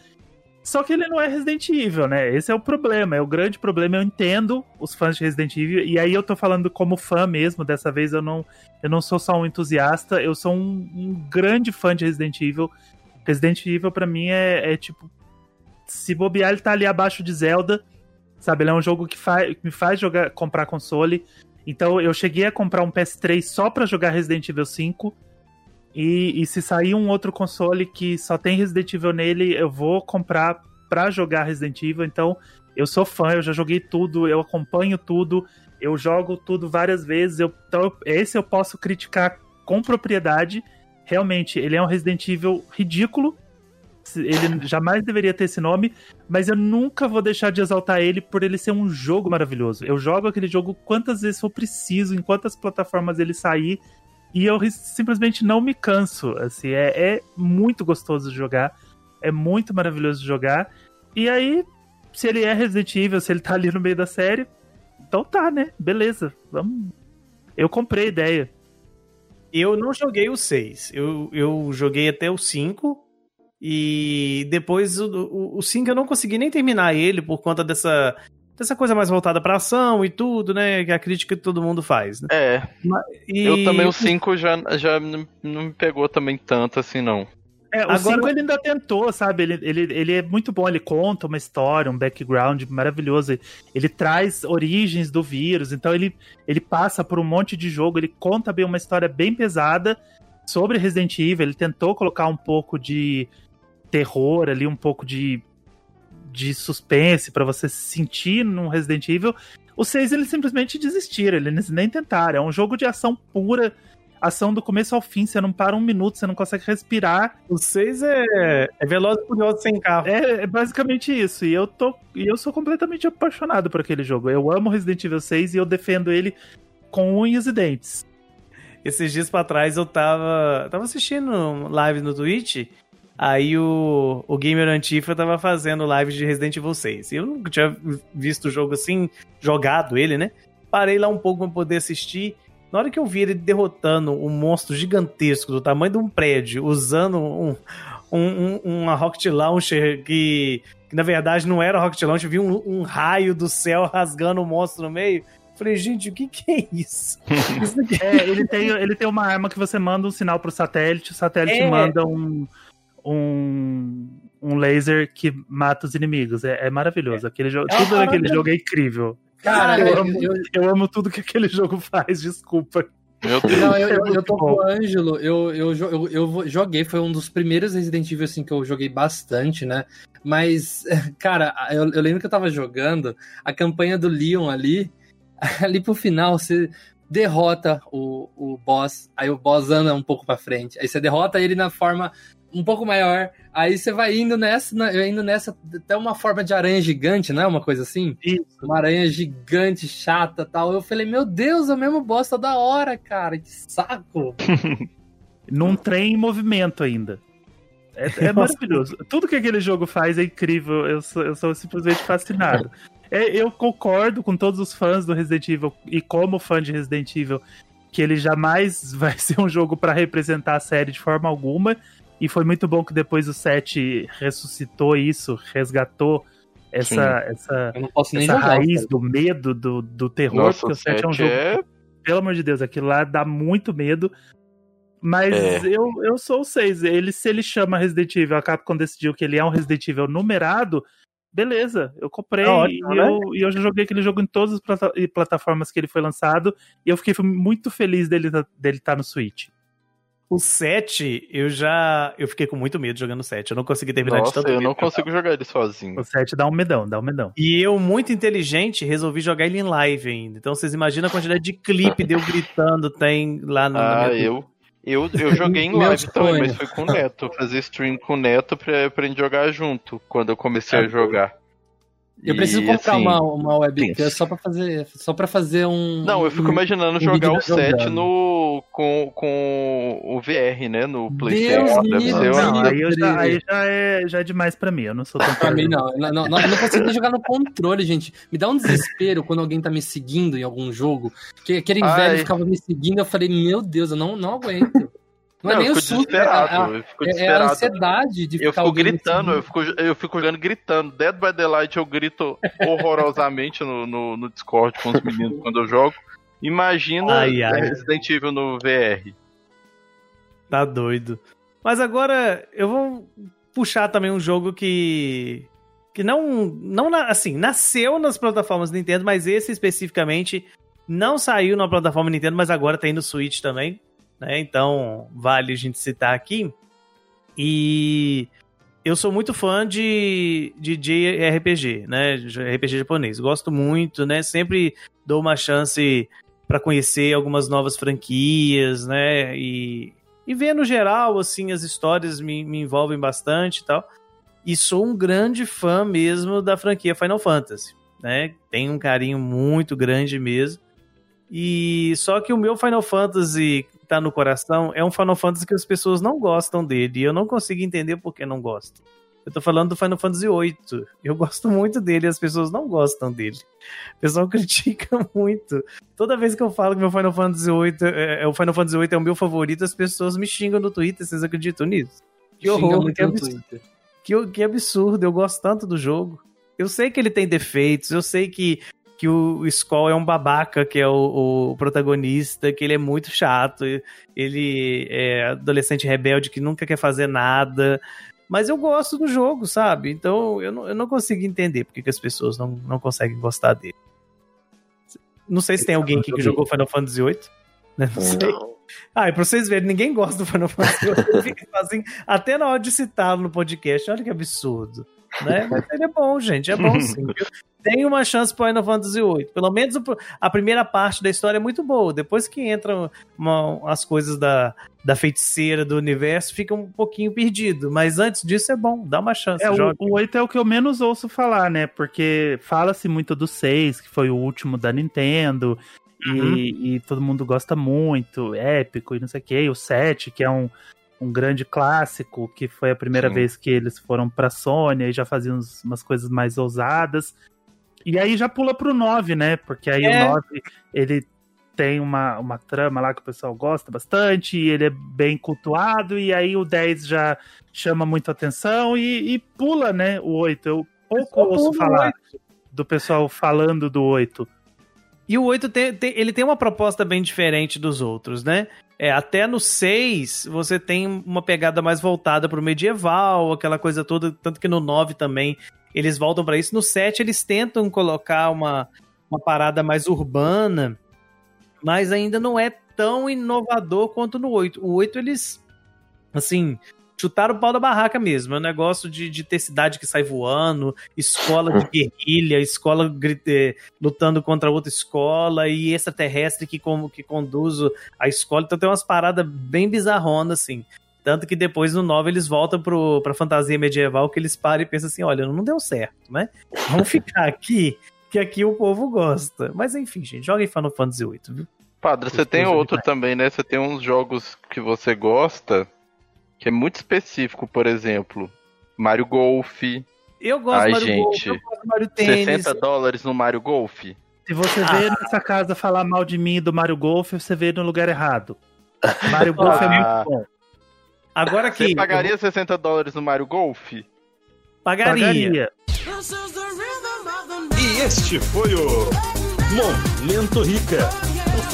Só que ele não é Resident Evil, né? Esse é o problema, é o grande problema. Eu entendo os fãs de Resident Evil, e aí eu tô falando como fã mesmo, dessa vez eu não, eu não sou só um entusiasta, eu sou um, um grande fã de Resident Evil. Resident Evil, pra mim, é, é tipo. Se bobear, ele tá ali abaixo de Zelda. Sabe? Ele é um jogo que, faz, que me faz jogar, comprar console. Então eu cheguei a comprar um PS3 só pra jogar Resident Evil 5. E, e se sair um outro console que só tem Resident Evil nele, eu vou comprar pra jogar Resident Evil. Então eu sou fã, eu já joguei tudo, eu acompanho tudo, eu jogo tudo várias vezes. Eu, então, esse eu posso criticar com propriedade. Realmente, ele é um Resident Evil ridículo. Ele jamais deveria ter esse nome, mas eu nunca vou deixar de exaltar ele por ele ser um jogo maravilhoso. Eu jogo aquele jogo quantas vezes for preciso, em quantas plataformas ele sair, e eu simplesmente não me canso. Assim, é, é muito gostoso de jogar, é muito maravilhoso de jogar. E aí, se ele é Resident Evil, se ele tá ali no meio da série, então tá, né? Beleza, vamos. Eu comprei a ideia. Eu não joguei o 6. Eu, eu joguei até o 5. E depois o, o, o 5 eu não consegui nem terminar ele por conta dessa, dessa coisa mais voltada pra ação e tudo, né? Que é a crítica que todo mundo faz. Né? É, E- eu também o 5 já, já não me pegou também tanto assim, não. É, o Agora- 5 ele ainda tentou, sabe? Ele, ele, ele é muito bom, ele conta uma história, um background maravilhoso. Ele traz origens do vírus, então ele, ele passa por um monte de jogo, ele conta bem uma história bem pesada sobre Resident Evil. Ele tentou colocar um pouco de terror ali, um pouco de, de suspense pra você se sentir num Resident Evil. O 6 eles simplesmente desistiram, eles nem tentaram. É um jogo de ação pura. Ação do começo ao fim, você não para um minuto, você não consegue respirar. O 6 é, é Veloz e Furioso sem carro. É, é basicamente isso. E eu tô. E eu sou completamente apaixonado por aquele jogo. Eu amo Resident Evil 6 e eu defendo ele com unhas e dentes. Esses dias pra trás eu tava, tava assistindo live no Twitch. Aí o, o Gamer Antifa tava fazendo live de Resident Evil 6. Eu nunca tinha visto o jogo assim, jogado ele, né? Parei lá um pouco pra poder assistir. Na hora que eu vi ele derrotando um monstro gigantesco do tamanho de um prédio, usando um, um, um- uma Rocket Launcher que, que na verdade não era Rocket Launcher, vi um, um raio do céu rasgando o monstro no meio. Falei, gente, o que que é isso? Isso É, ele tem, ele tem uma arma que você manda um sinal pro satélite, o satélite É. manda um, um, um laser que mata os inimigos. É, é maravilhoso. Aquele jogo, É tudo naquele jogo é incrível. Cara, eu, eu, amo, eu, eu amo tudo que aquele jogo faz, desculpa. Meu Deus. não, eu, É eu, eu tô com o Ângelo, eu, eu, eu, eu joguei, foi um dos primeiros Resident Evil assim, que eu joguei bastante, né? Mas, cara, eu, eu lembro que eu tava jogando a campanha do Leon ali, ali pro final você derrota o, o boss, aí o boss anda um pouco pra frente, aí você derrota ele na forma um pouco maior, aí você vai indo nessa, na- indo nessa até uma forma de aranha gigante, não é uma coisa assim? Isso. uma aranha gigante, chata tal. Eu falei, meu Deus, é o mesmo bosta da hora, cara. Que saco. num trem em movimento ainda. É, é maravilhoso. Tudo que aquele jogo faz é incrível. Eu sou, eu sou simplesmente fascinado. É, eu concordo com todos os fãs do Resident Evil e como fã de Resident Evil que ele jamais vai ser um jogo para representar a série de forma alguma. E foi muito bom que depois o 7 ressuscitou isso, resgatou essa, essa, essa jogar. raiz cara. do medo, do, do terror, Nossa, porque o o 7 é um 7 jogo é... pelo amor de Deus, aquilo lá dá muito medo. Mas É. eu, eu sou o 6. Ele, se ele chama Resident Evil, a Capcom decidiu que ele é um Resident Evil numerado, beleza, eu comprei Tá ótimo, e, né? eu, e eu já joguei aquele jogo em todas as plata- plataformas que ele foi lançado, e eu fiquei muito feliz dele dele estar no Switch. O 7, eu já. Eu fiquei com muito medo jogando o 7. Eu não consegui terminar de Nossa, tanto eu medo não eu consigo jogar ele sozinho. O 7 dá um medão, dá um medão. E eu, muito inteligente, resolvi jogar ele em live ainda. Então vocês imaginam a quantidade de clipe de eu gritando tem lá no. Ah, eu, eu, eu joguei em live também, mas foi com o Neto. Eu fazia stream com o Neto pra, pra gente jogar junto, quando eu comecei a jogar. Eu preciso E, comprar assim, uma, uma webcam só pra fazer. Só pra fazer um. Não, eu fico um- imaginando um jogar o 7 jogando. no, com, com o VR, né? No Deus PlayStation. Deve Não, aí, eu já, aí já, é, já é demais pra mim. Eu não sou tão Pra mim, não. Não, não, não, eu não consigo nem jogar no controle, gente. Me dá um desespero quando alguém tá me seguindo em algum jogo. Que aquele Ai. velho ficava me seguindo, eu falei, meu Deus, eu não, não aguento. Não, é Não, nem eu o fico susto, é, desesperado. a- eu fico é, é a desesperado. ansiedade de ficar Eu fico gritando, eu fico, eu fico jogando gritando. Dead by Daylight eu grito horrorosamente no, no, no Discord com os meninos quando eu jogo. Imagina Ai, ai. Resident Evil no VR. Tá doido. Mas agora eu vou puxar também um jogo que. Que não. não assim, nasceu nas plataformas Nintendo, mas esse especificamente não saiu na plataforma Nintendo, mas agora tem no Switch também. Né? Então, vale a gente citar aqui. E eu sou muito fã de, de JRPG, né? RPG japonês. Gosto muito, né? Sempre dou uma chance para conhecer algumas novas franquias, né? E, e ver no geral, assim, as histórias me, me envolvem bastante e tal. E sou um grande fã mesmo da franquia Final Fantasy, né? Tenho um carinho muito grande mesmo. E só que o meu Final Fantasy tá no coração é um Final Fantasy que as pessoas não gostam dele. E eu não consigo entender por que não gostam. Eu tô falando do Final Fantasy VIII. Eu gosto muito dele e as pessoas não gostam dele. O pessoal critica muito. Toda vez que eu falo que meu Final Fantasy VIII é, é- o Final Fantasy VIII é o meu favorito, as pessoas me xingam no Twitter. Vocês acreditam nisso? Que horror, que absurdo. Que, que absurdo, eu gosto tanto do jogo. Eu sei que ele tem defeitos, eu sei que, que o Skull é um babaca, que é o, o protagonista, que ele é muito chato, ele é adolescente rebelde que nunca quer fazer nada. Mas eu gosto do jogo, sabe? Então eu não, eu não consigo entender porque que as pessoas não, não conseguem gostar dele. Não sei se tem alguém aqui que jogou Final Fantasy VIII. Né? Não sei. Ah, e pra vocês verem, ninguém gosta do Final Fantasy VIII. Assim, até na hora de citá-lo no podcast. Olha que absurdo. Né? Mas ele é bom, gente. É bom sim. Tem uma chance pro Final Fantasy VIII. Pelo menos a primeira parte da história é muito boa. Depois que entram uma- as coisas da, da feiticeira do universo, fica um pouquinho perdido. Mas antes disso é bom. Dá uma chance. É, o, o 8 é o que eu menos ouço falar, né? Porque fala-se muito do 6, que foi o último da Nintendo, Uhum. e, e todo mundo gosta muito, épico e não sei o quê. E o 7, que é um, um grande clássico, que foi a primeira Sim. vez que eles foram pra Sony, aí já faziam uns- umas coisas mais ousadas. E aí já pula pro 9, né? Porque aí É. o 9, ele tem uma, uma trama lá que o pessoal gosta bastante, e ele é bem cultuado, e aí o 10 já chama muito atenção e, e pula, né, o 8. Eu pouco ouço falar do pessoal falando do 8. E o 8 tem, tem- ele tem uma proposta bem diferente dos outros, né? É, até no 6, você tem uma pegada mais voltada pro medieval, aquela coisa toda, tanto que no 9 também eles voltam pra isso. No 7 eles tentam colocar uma, uma parada mais urbana, mas ainda não é tão inovador quanto no 8. O 8 eles, assim, chutaram o pau da barraca mesmo. É um negócio de, de ter cidade que sai voando, escola de guerrilha, escola gri- eh, lutando contra outra escola e extraterrestre que, como, que conduz o- a escola. Então tem umas paradas bem bizarronas, assim. Tanto que depois no 9 eles voltam pro, pra fantasia medieval que eles param e pensam assim: olha, não deu certo, né? Vamos ficar aqui, que aqui o povo gosta. Mas enfim, gente, joguem Final Fantasy VIII, viu? Padre, você tem outro também, né? Você tem uns jogos que você gosta que é muito específico, por exemplo, Mario Golf, Eu gosto Ai, do Mario Golf, gente, eu gosto do Mario Tênis. 60 dólares no Mario Golf. Se você vê nessa casa falar mal de mim e do Mario Golf, você vê no lugar errado. Mario Golf é Ah. muito bom. Agora aqui, Você pagaria 60 dólares no Mario Golf? eu pagaria. Pagaria. E este foi o Momento Rica. Eu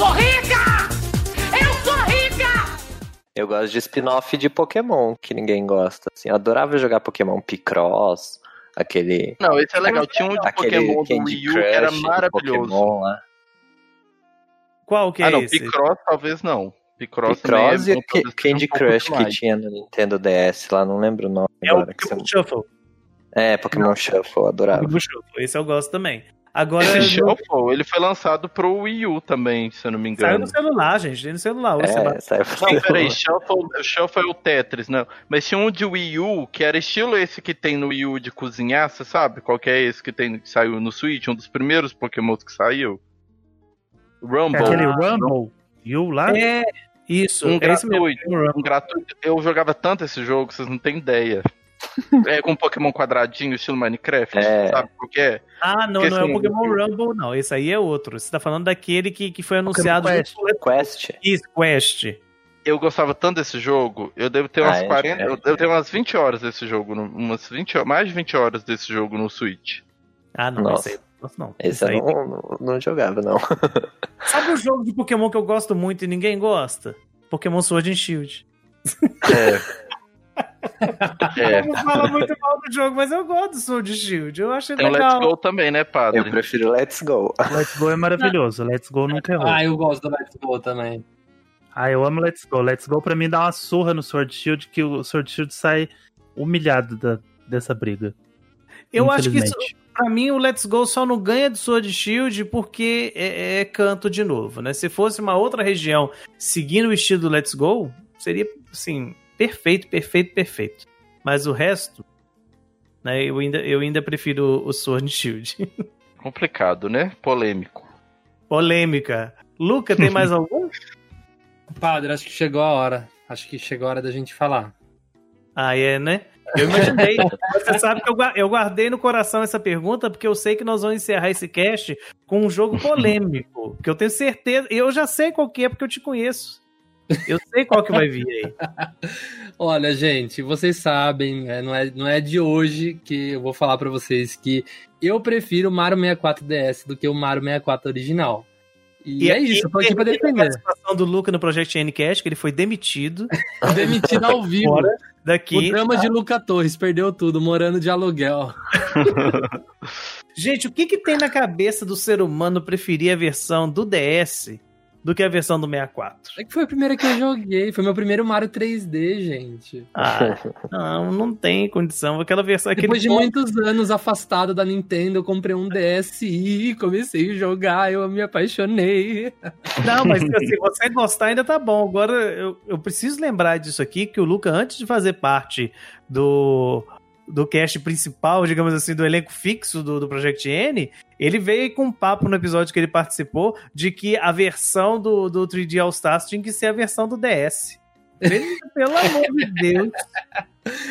gosto de spin-off de Pokémon, que ninguém gosta. Assim, eu adorava jogar Pokémon Picross, aquele, Não, esse é legal. Tinha um de aquele Pokémon do Wii U que era maravilhoso. Pokémon lá. Qual que é ah, não, esse? Picross talvez não. Picross, Picross também e é o bom Candy um Crush que mais. tinha no Nintendo DS lá, não lembro o nome É o agora. que Pokémon você- Shuffle. É, Pokémon Shuffle, adorava. Pokémon Shuffle. Esse eu gosto também. Agora, Esse no- Shuffle, ele foi lançado pro Wii U também, se eu não me saiu engano. no celular, gente. Tem no celular. É, saiu Não, peraí, Shuffle, Shuffle é o Tetris, não. Mas tinha um de Wii U, que era estilo esse que tem no Wii U de cozinhar, você sabe? Qual que é esse que, tem, que saiu no Switch? Um dos primeiros Pokémon que saiu? Rumble. Aquele Ah, Rumble, You lá? É, isso. Um é esse mesmo. gratuito. Um gratuito. Eu jogava tanto esse jogo, vocês não têm ideia. É com Pokémon quadradinho, estilo Minecraft, É. sabe qual que é? Ah, não, Porque não é o assim, Pokémon Rumble, não. Esse aí é outro. Você tá falando daquele que, que foi anunciado Quest. Quest. Isso, Quest. Eu gostava tanto desse jogo, eu devo ter umas Ah, é, 40. é. Eu devo ter umas 20 horas desse jogo, umas 20, ho- mais de 20 horas desse jogo no Switch. Ah, não, Nossa. esse aí. Nossa, não. Esse Esse eu aí. não, não, não jogava, não. Sabe o jogo de Pokémon que eu gosto muito e ninguém gosta? Pokémon Sword and Shield. É. Eu falo muito mal do jogo, mas eu gosto do Sword Shield. Eu acho Tem o legal. Let's Go também, né, padre? Eu prefiro Let's Go. Let's Go é maravilhoso. Let's Go nunca errou. Ah, eu gosto do Let's Go também. Ah, eu amo Let's Go. Let's Go pra mim dá uma surra no Sword Shield que o Sword Shield sai humilhado da, dessa briga. Eu acho que isso, pra mim, o Let's Go só não ganha do Sword Shield porque é, é canto de novo, né? Se fosse uma outra região seguindo o estilo do Let's Go, seria, assim, perfeito, perfeito, perfeito. Mas o resto, né, eu ainda, eu ainda prefiro o Sword Shield. Complicado, né? Polêmico. Polêmica. Luca, tem mais algum? Padre, acho que chegou a hora. Acho que chegou a hora da gente falar. Ah, é, né? Eu imaginei. Você sabe que eu guardei no coração essa pergunta porque eu sei que nós vamos encerrar esse cast com um jogo polêmico. Que eu tenho certeza. Eu já sei qual que é porque eu te conheço. Eu sei qual que vai vir aí. Olha, gente, vocês sabem, é, não, é, não é de hoje que eu vou falar pra vocês que eu prefiro o Mario 64 DS do que o Mario 64 original. E, é aqui isso, eu tô aqui pra termina a defender. participação do Luca no Project Ncast, que ele foi demitido Demitido ao vivo. Fora O daqui. drama de Luca Torres perdeu tudo, morando de aluguel. Gente, o que que tem na cabeça do ser humano preferir a versão do DS do que a versão do 64? É que foi a primeira que eu joguei, foi meu primeiro Mario 3D, gente. Ah, não, não tem condição. Aquela versão. Aquele Depois de ponto- muitos anos afastado da Nintendo, eu comprei um DSi, comecei a jogar, eu me apaixonei. Não, mas se você gostar, ainda tá bom. Agora, eu, eu preciso lembrar disso aqui, que o Luca, antes de fazer parte do, do cast principal, digamos assim, do elenco fixo do, do Project N, ele veio com um papo no episódio que ele participou de que a versão do, do 3D All Stars tinha que ser a versão do DS. Pelo amor de Deus.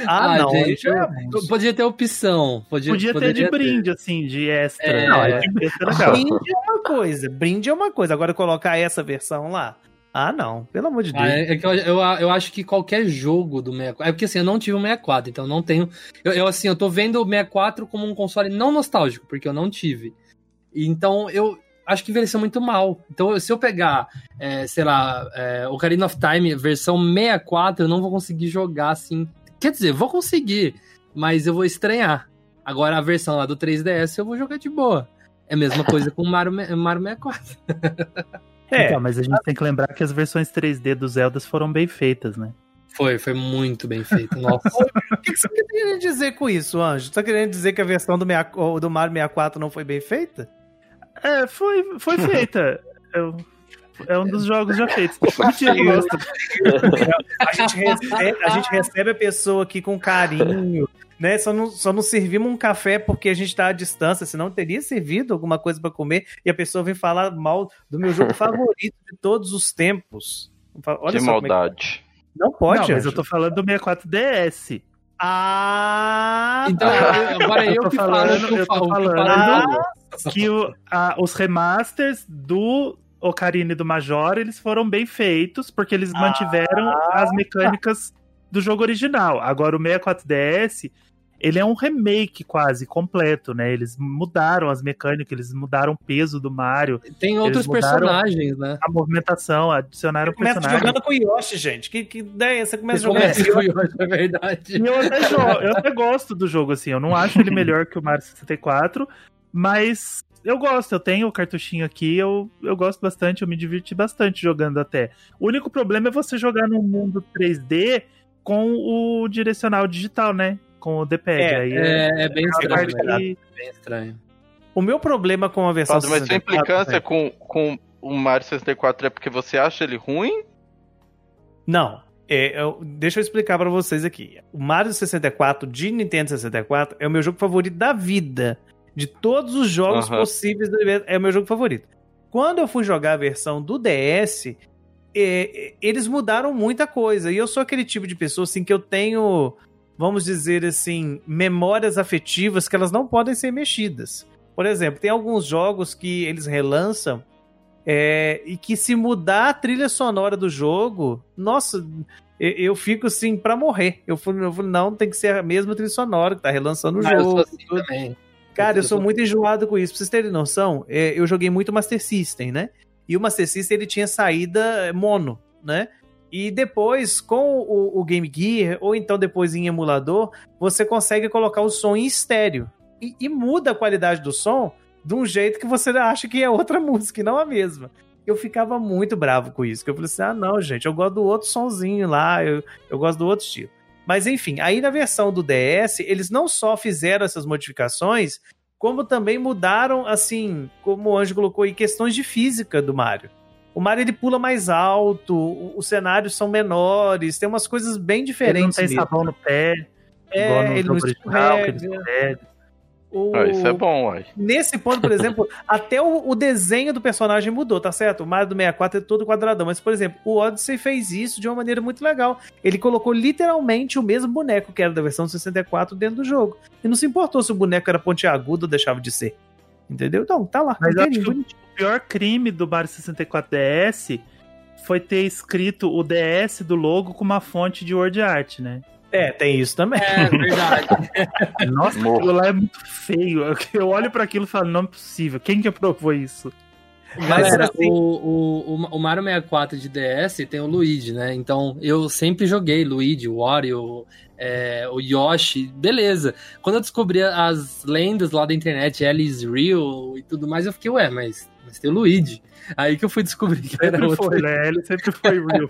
Ah, Ah, não. gente, é. Podia ter opção. Podia, Podia ter de brinde, assim, de extra. É. Não, é, legal. Brinde é uma coisa, brinde é uma coisa. Agora colocar essa versão lá. Ah, não, pelo amor de Deus. Ah, é, é eu, eu, eu acho que qualquer jogo do 64. É porque assim, eu não tive o 64, então eu não tenho. Eu, eu, assim, eu tô vendo o 64 como um console não nostálgico, porque eu não tive. Então eu acho que envelheceu muito mal. Então, se eu pegar, é, sei lá, é, Ocarina of Time versão 64, eu não vou conseguir jogar assim. Quer dizer, vou conseguir, mas eu vou estranhar. Agora a versão lá do 3DS eu vou jogar de boa. É a mesma coisa com o Mario, Mario 64. É, Então, mas a gente tem que lembrar que as versões 3D dos Zeldas foram bem feitas, né? Foi, foi muito bem feito. Nossa. O que você tá querendo dizer com isso, Anjo? Você tá querendo dizer que a versão do, 64 do Mario 64 não foi bem feita? É, foi, foi feita. Eu- é um dos jogos já feitos. Mentira. A gente, recebe, a gente recebe a pessoa aqui com carinho, né? Só não, só não servimos um café porque a gente tá à distância, senão teria servido alguma coisa pra comer e a pessoa vem falar mal do meu jogo favorito de todos os tempos. Olha que só como é que- maldade. Não pode, não, mas eu tô falando do 64DS. Ah, Então, tá. eu- agora eu, Eu tô que falo falando- o que eu tô falo. falando- falo. Ah, Que o- a- os remasters do Ocarina e do Major, eles foram bem feitos, porque eles Ah. mantiveram as mecânicas do jogo original. Agora, o 64DS, ele é um remake quase completo, né? Eles mudaram as mecânicas, eles mudaram o peso do Mario, Tem outros personagens, né? a movimentação, adicionaram Começa personagens. jogando com o Yoshi, gente. Que, que ideia? Você começa Você jogando começa com o com Yoshi. o Yoshi, é verdade. E eu até, jo- eu até gosto do jogo, assim. Eu não acho ele melhor que o Mario 64, mas eu gosto, eu tenho o cartuchinho aqui, eu, eu gosto bastante, eu me diverti bastante jogando até. O único problema é você jogar num mundo 3D com o direcional digital, né? Com o D-pad. É, Aí É, é bem a estranho. parte que- Bem estranho. O meu problema com a versão Fábio, mas sua 64, implicância né? com, com o Mario 64 é porque você acha ele ruim? Não. É, eu- deixa eu explicar pra vocês aqui. O Mario 64 de Nintendo 64 é o meu jogo favorito da vida. De todos os jogos possíveis, é o meu jogo favorito. Quando eu fui jogar a versão do DS, é, eles mudaram muita coisa. E eu sou aquele tipo de pessoa assim que eu tenho, vamos dizer assim, memórias afetivas que elas não podem ser mexidas. Por exemplo, tem alguns jogos que eles relançam é, e que se mudar a trilha sonora do jogo, nossa, eu, eu fico assim pra morrer. Eu falo, eu não, tem que ser a mesma trilha sonora que tá relançando o Ah, eu jogo. sou assim também. Cara, eu Eu sou sou- muito enjoado com isso. Pra vocês terem noção, é, eu joguei muito Master System, né? E o Master System ele tinha saída mono, né? E depois, com o, o Game Gear, ou então depois em emulador, você consegue colocar o som em estéreo. E, e muda a qualidade do som de um jeito que você acha que é outra música e não a mesma. Eu ficava muito bravo com isso. Que eu falei assim: ah, não, gente, eu gosto do outro sonzinho lá, eu, eu gosto do outro estilo. Mas enfim, aí na versão do DS, eles não só fizeram essas modificações, como também mudaram, assim, como o Anjo colocou aí, questões de física do Mario. O Mario ele pula mais alto, os cenários são menores, tem umas coisas bem Ele não diferentes. tem mesmo. sabão no pé, igual É, no ele não original, que eles. O- Ah, isso é bom, uai. Nesse ponto, por exemplo, até o, o desenho do personagem mudou, tá certo? O Mario do 64 é todo quadradão, mas, por exemplo, o Odyssey fez isso de uma maneira muito legal. Ele colocou literalmente o mesmo boneco que era da versão 64 dentro do jogo. E não se importou se o boneco era pontiagudo ou deixava de ser. Entendeu? Então, tá lá. Mas eu acho que pior crime do Mario 64 DS foi ter escrito o DS do logo com uma fonte de word art, né? É, tem isso também. É, verdade. Nossa, aquilo lá é muito feio. Eu olho pra aquilo e falo, não é possível. Quem que aprovou isso? Mas, Galera, assim- o, o, o- Mario 64 de DS tem o Luigi, né? Então eu sempre joguei Luigi, o Wario, é, o Yoshi, beleza. Quando eu descobri as lendas lá da internet, Alice Real e tudo mais, eu fiquei, ué, mas, mas tem o Luigi. Aí que eu fui descobrir que era Sempre outro. foi, né? Ele sempre foi real.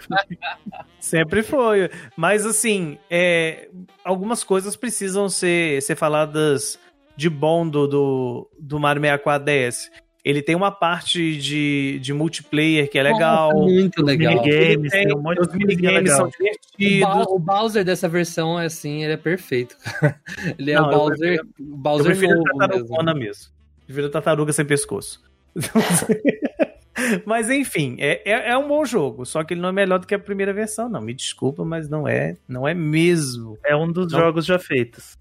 Sempre foi. Mas assim, é, algumas coisas precisam ser, ser faladas de bom do, do, do Mario 64 DS. Ele tem uma parte de, de multiplayer que é legal. Nossa, muito legal. Minigames, Ele tem um monte os de coisinha minigames são O, divertidos. Ba- o Bowser dessa versão é assim, ele é perfeito. ele é Não, o eu Bowser, o Eu Bowser prefiro a novo mesmo. mesmo. Prefiro tartaruga sem pescoço. mas enfim, é, é, é um bom jogo. Só que ele não é melhor do que a primeira versão, não. Me desculpa, mas não é, não é mesmo. É um dos Não. jogos já feitos.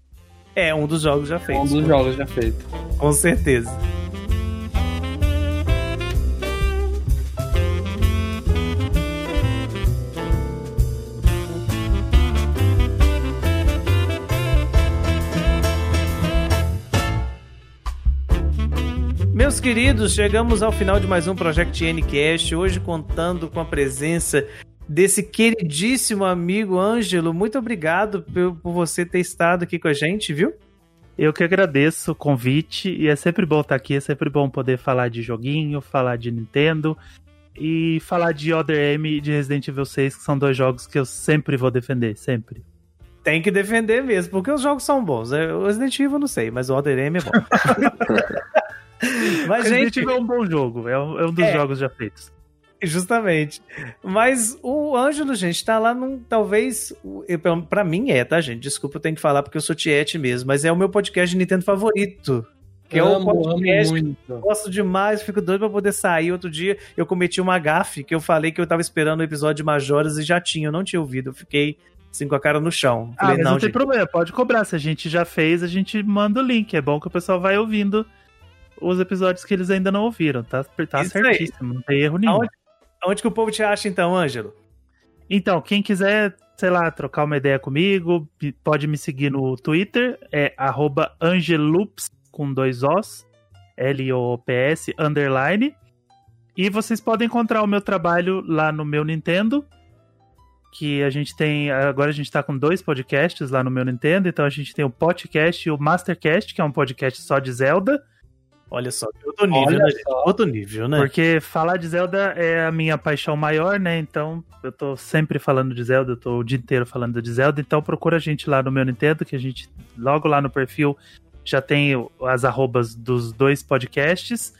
É um dos jogos já Um feitos. dos jogos já feito. Com certeza. Meus queridos, chegamos ao final de mais um Project Ncast, hoje contando com a presença desse queridíssimo amigo Ângelo. Muito obrigado por, por você ter estado aqui com a gente, viu? Eu que agradeço o convite e é sempre bom estar aqui, é sempre bom poder falar de joguinho, falar de Nintendo e falar de Other M e de Resident Evil 6, que são dois jogos que eu sempre vou defender, sempre. Tem que defender mesmo, porque os jogos são bons. né? O Resident Evil eu não sei, mas o Other M é bom. mas, Resident gente, Evil é um bom jogo, é um, é um dos É. jogos já feitos. justamente. Mas o Ângelo, gente, tá lá num. Talvez. Pra mim é, tá, gente? Desculpa, eu tenho que falar porque eu sou Tiete mesmo, mas é o meu podcast de Nintendo favorito. Que é o amo, amo podcast que muito. eu gosto demais, fico doido pra poder sair. Outro dia eu cometi uma gafe que eu falei que eu tava esperando o episódio de Majoras e já tinha, eu não tinha ouvido. Eu fiquei assim com a cara no chão. Ah, Falei, mas não, não, tem gente. problema, pode cobrar. Se a gente já fez, a gente manda o link. É bom que o pessoal vai ouvindo os episódios que eles ainda não ouviram. Tá, tá Isso aí. certíssimo, não tem erro nenhum. Aonde, aonde que o povo te acha então, Ângelo? Então, quem quiser, sei lá, trocar uma ideia comigo, pode me seguir no Twitter, é arroba angelups, com dois Os, L-O-P-S, underline. E vocês podem encontrar o meu trabalho lá no meu Nintendo, que a gente tem, agora a gente tá com dois podcasts lá no meu Nintendo, então a gente tem o podcast e o Mastercast, que é um podcast só de Zelda, Olha só, outro nível, Olha né. Outro nível, né? Porque falar de Zelda é a minha paixão maior, né? Então eu tô sempre falando de Zelda, eu tô o dia inteiro falando de Zelda. Então procura a gente lá no meu Nintendo, que a gente logo lá no perfil já tem as arrobas dos dois podcasts.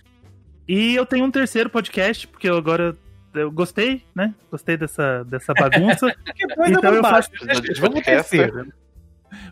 E eu tenho um terceiro podcast, porque eu agora eu gostei, né? Gostei dessa, dessa bagunça. Que coisa Então eu faço-? Vamos terceiro.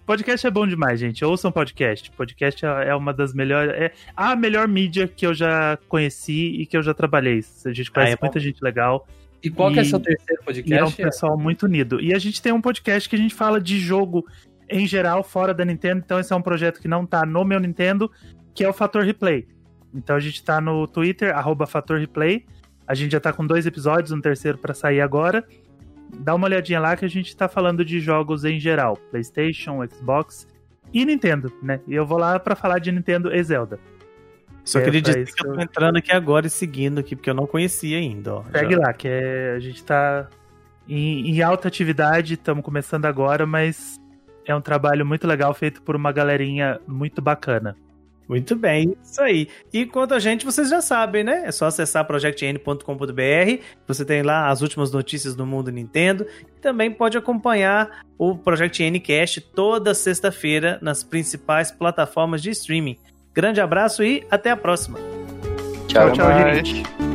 Podcast é bom demais, gente. Ouçam podcast. Podcast é é uma das melhores. É a melhor mídia que eu já conheci e que eu já trabalhei. A gente conhece Ah, é muita gente legal. E qual que é E- seu terceiro E é um podcast? pessoal muito unido. E a gente tem um podcast que a gente fala de jogo em geral, fora da Nintendo. Então, esse é um projeto que não tá no meu Nintendo, que é o Fator Replay. Então, a gente tá no Twitter, arroba Fator Replay. A gente já tá com dois episódios, um terceiro pra sair agora. Dá uma olhadinha lá que a gente tá falando de jogos em geral: PlayStation, Xbox e Nintendo, né? E eu vou lá pra falar de Nintendo e Zelda. Só É, queria dizer isso- que eu tô entrando aqui agora e seguindo aqui, porque eu não conhecia ainda, ó. Segue Já. lá, que é, a gente tá em, em alta atividade, estamos começando agora, mas é um trabalho muito legal feito por uma galerinha muito bacana. Muito bem, isso aí. E quanto a gente, vocês já sabem, né? É só acessar projectn.com.br. Você tem lá as últimas notícias do mundo Nintendo. E também pode acompanhar o Project N Cast toda sexta-feira nas principais plataformas de streaming. Grande abraço e até a próxima. Tchau, tchau, Mas-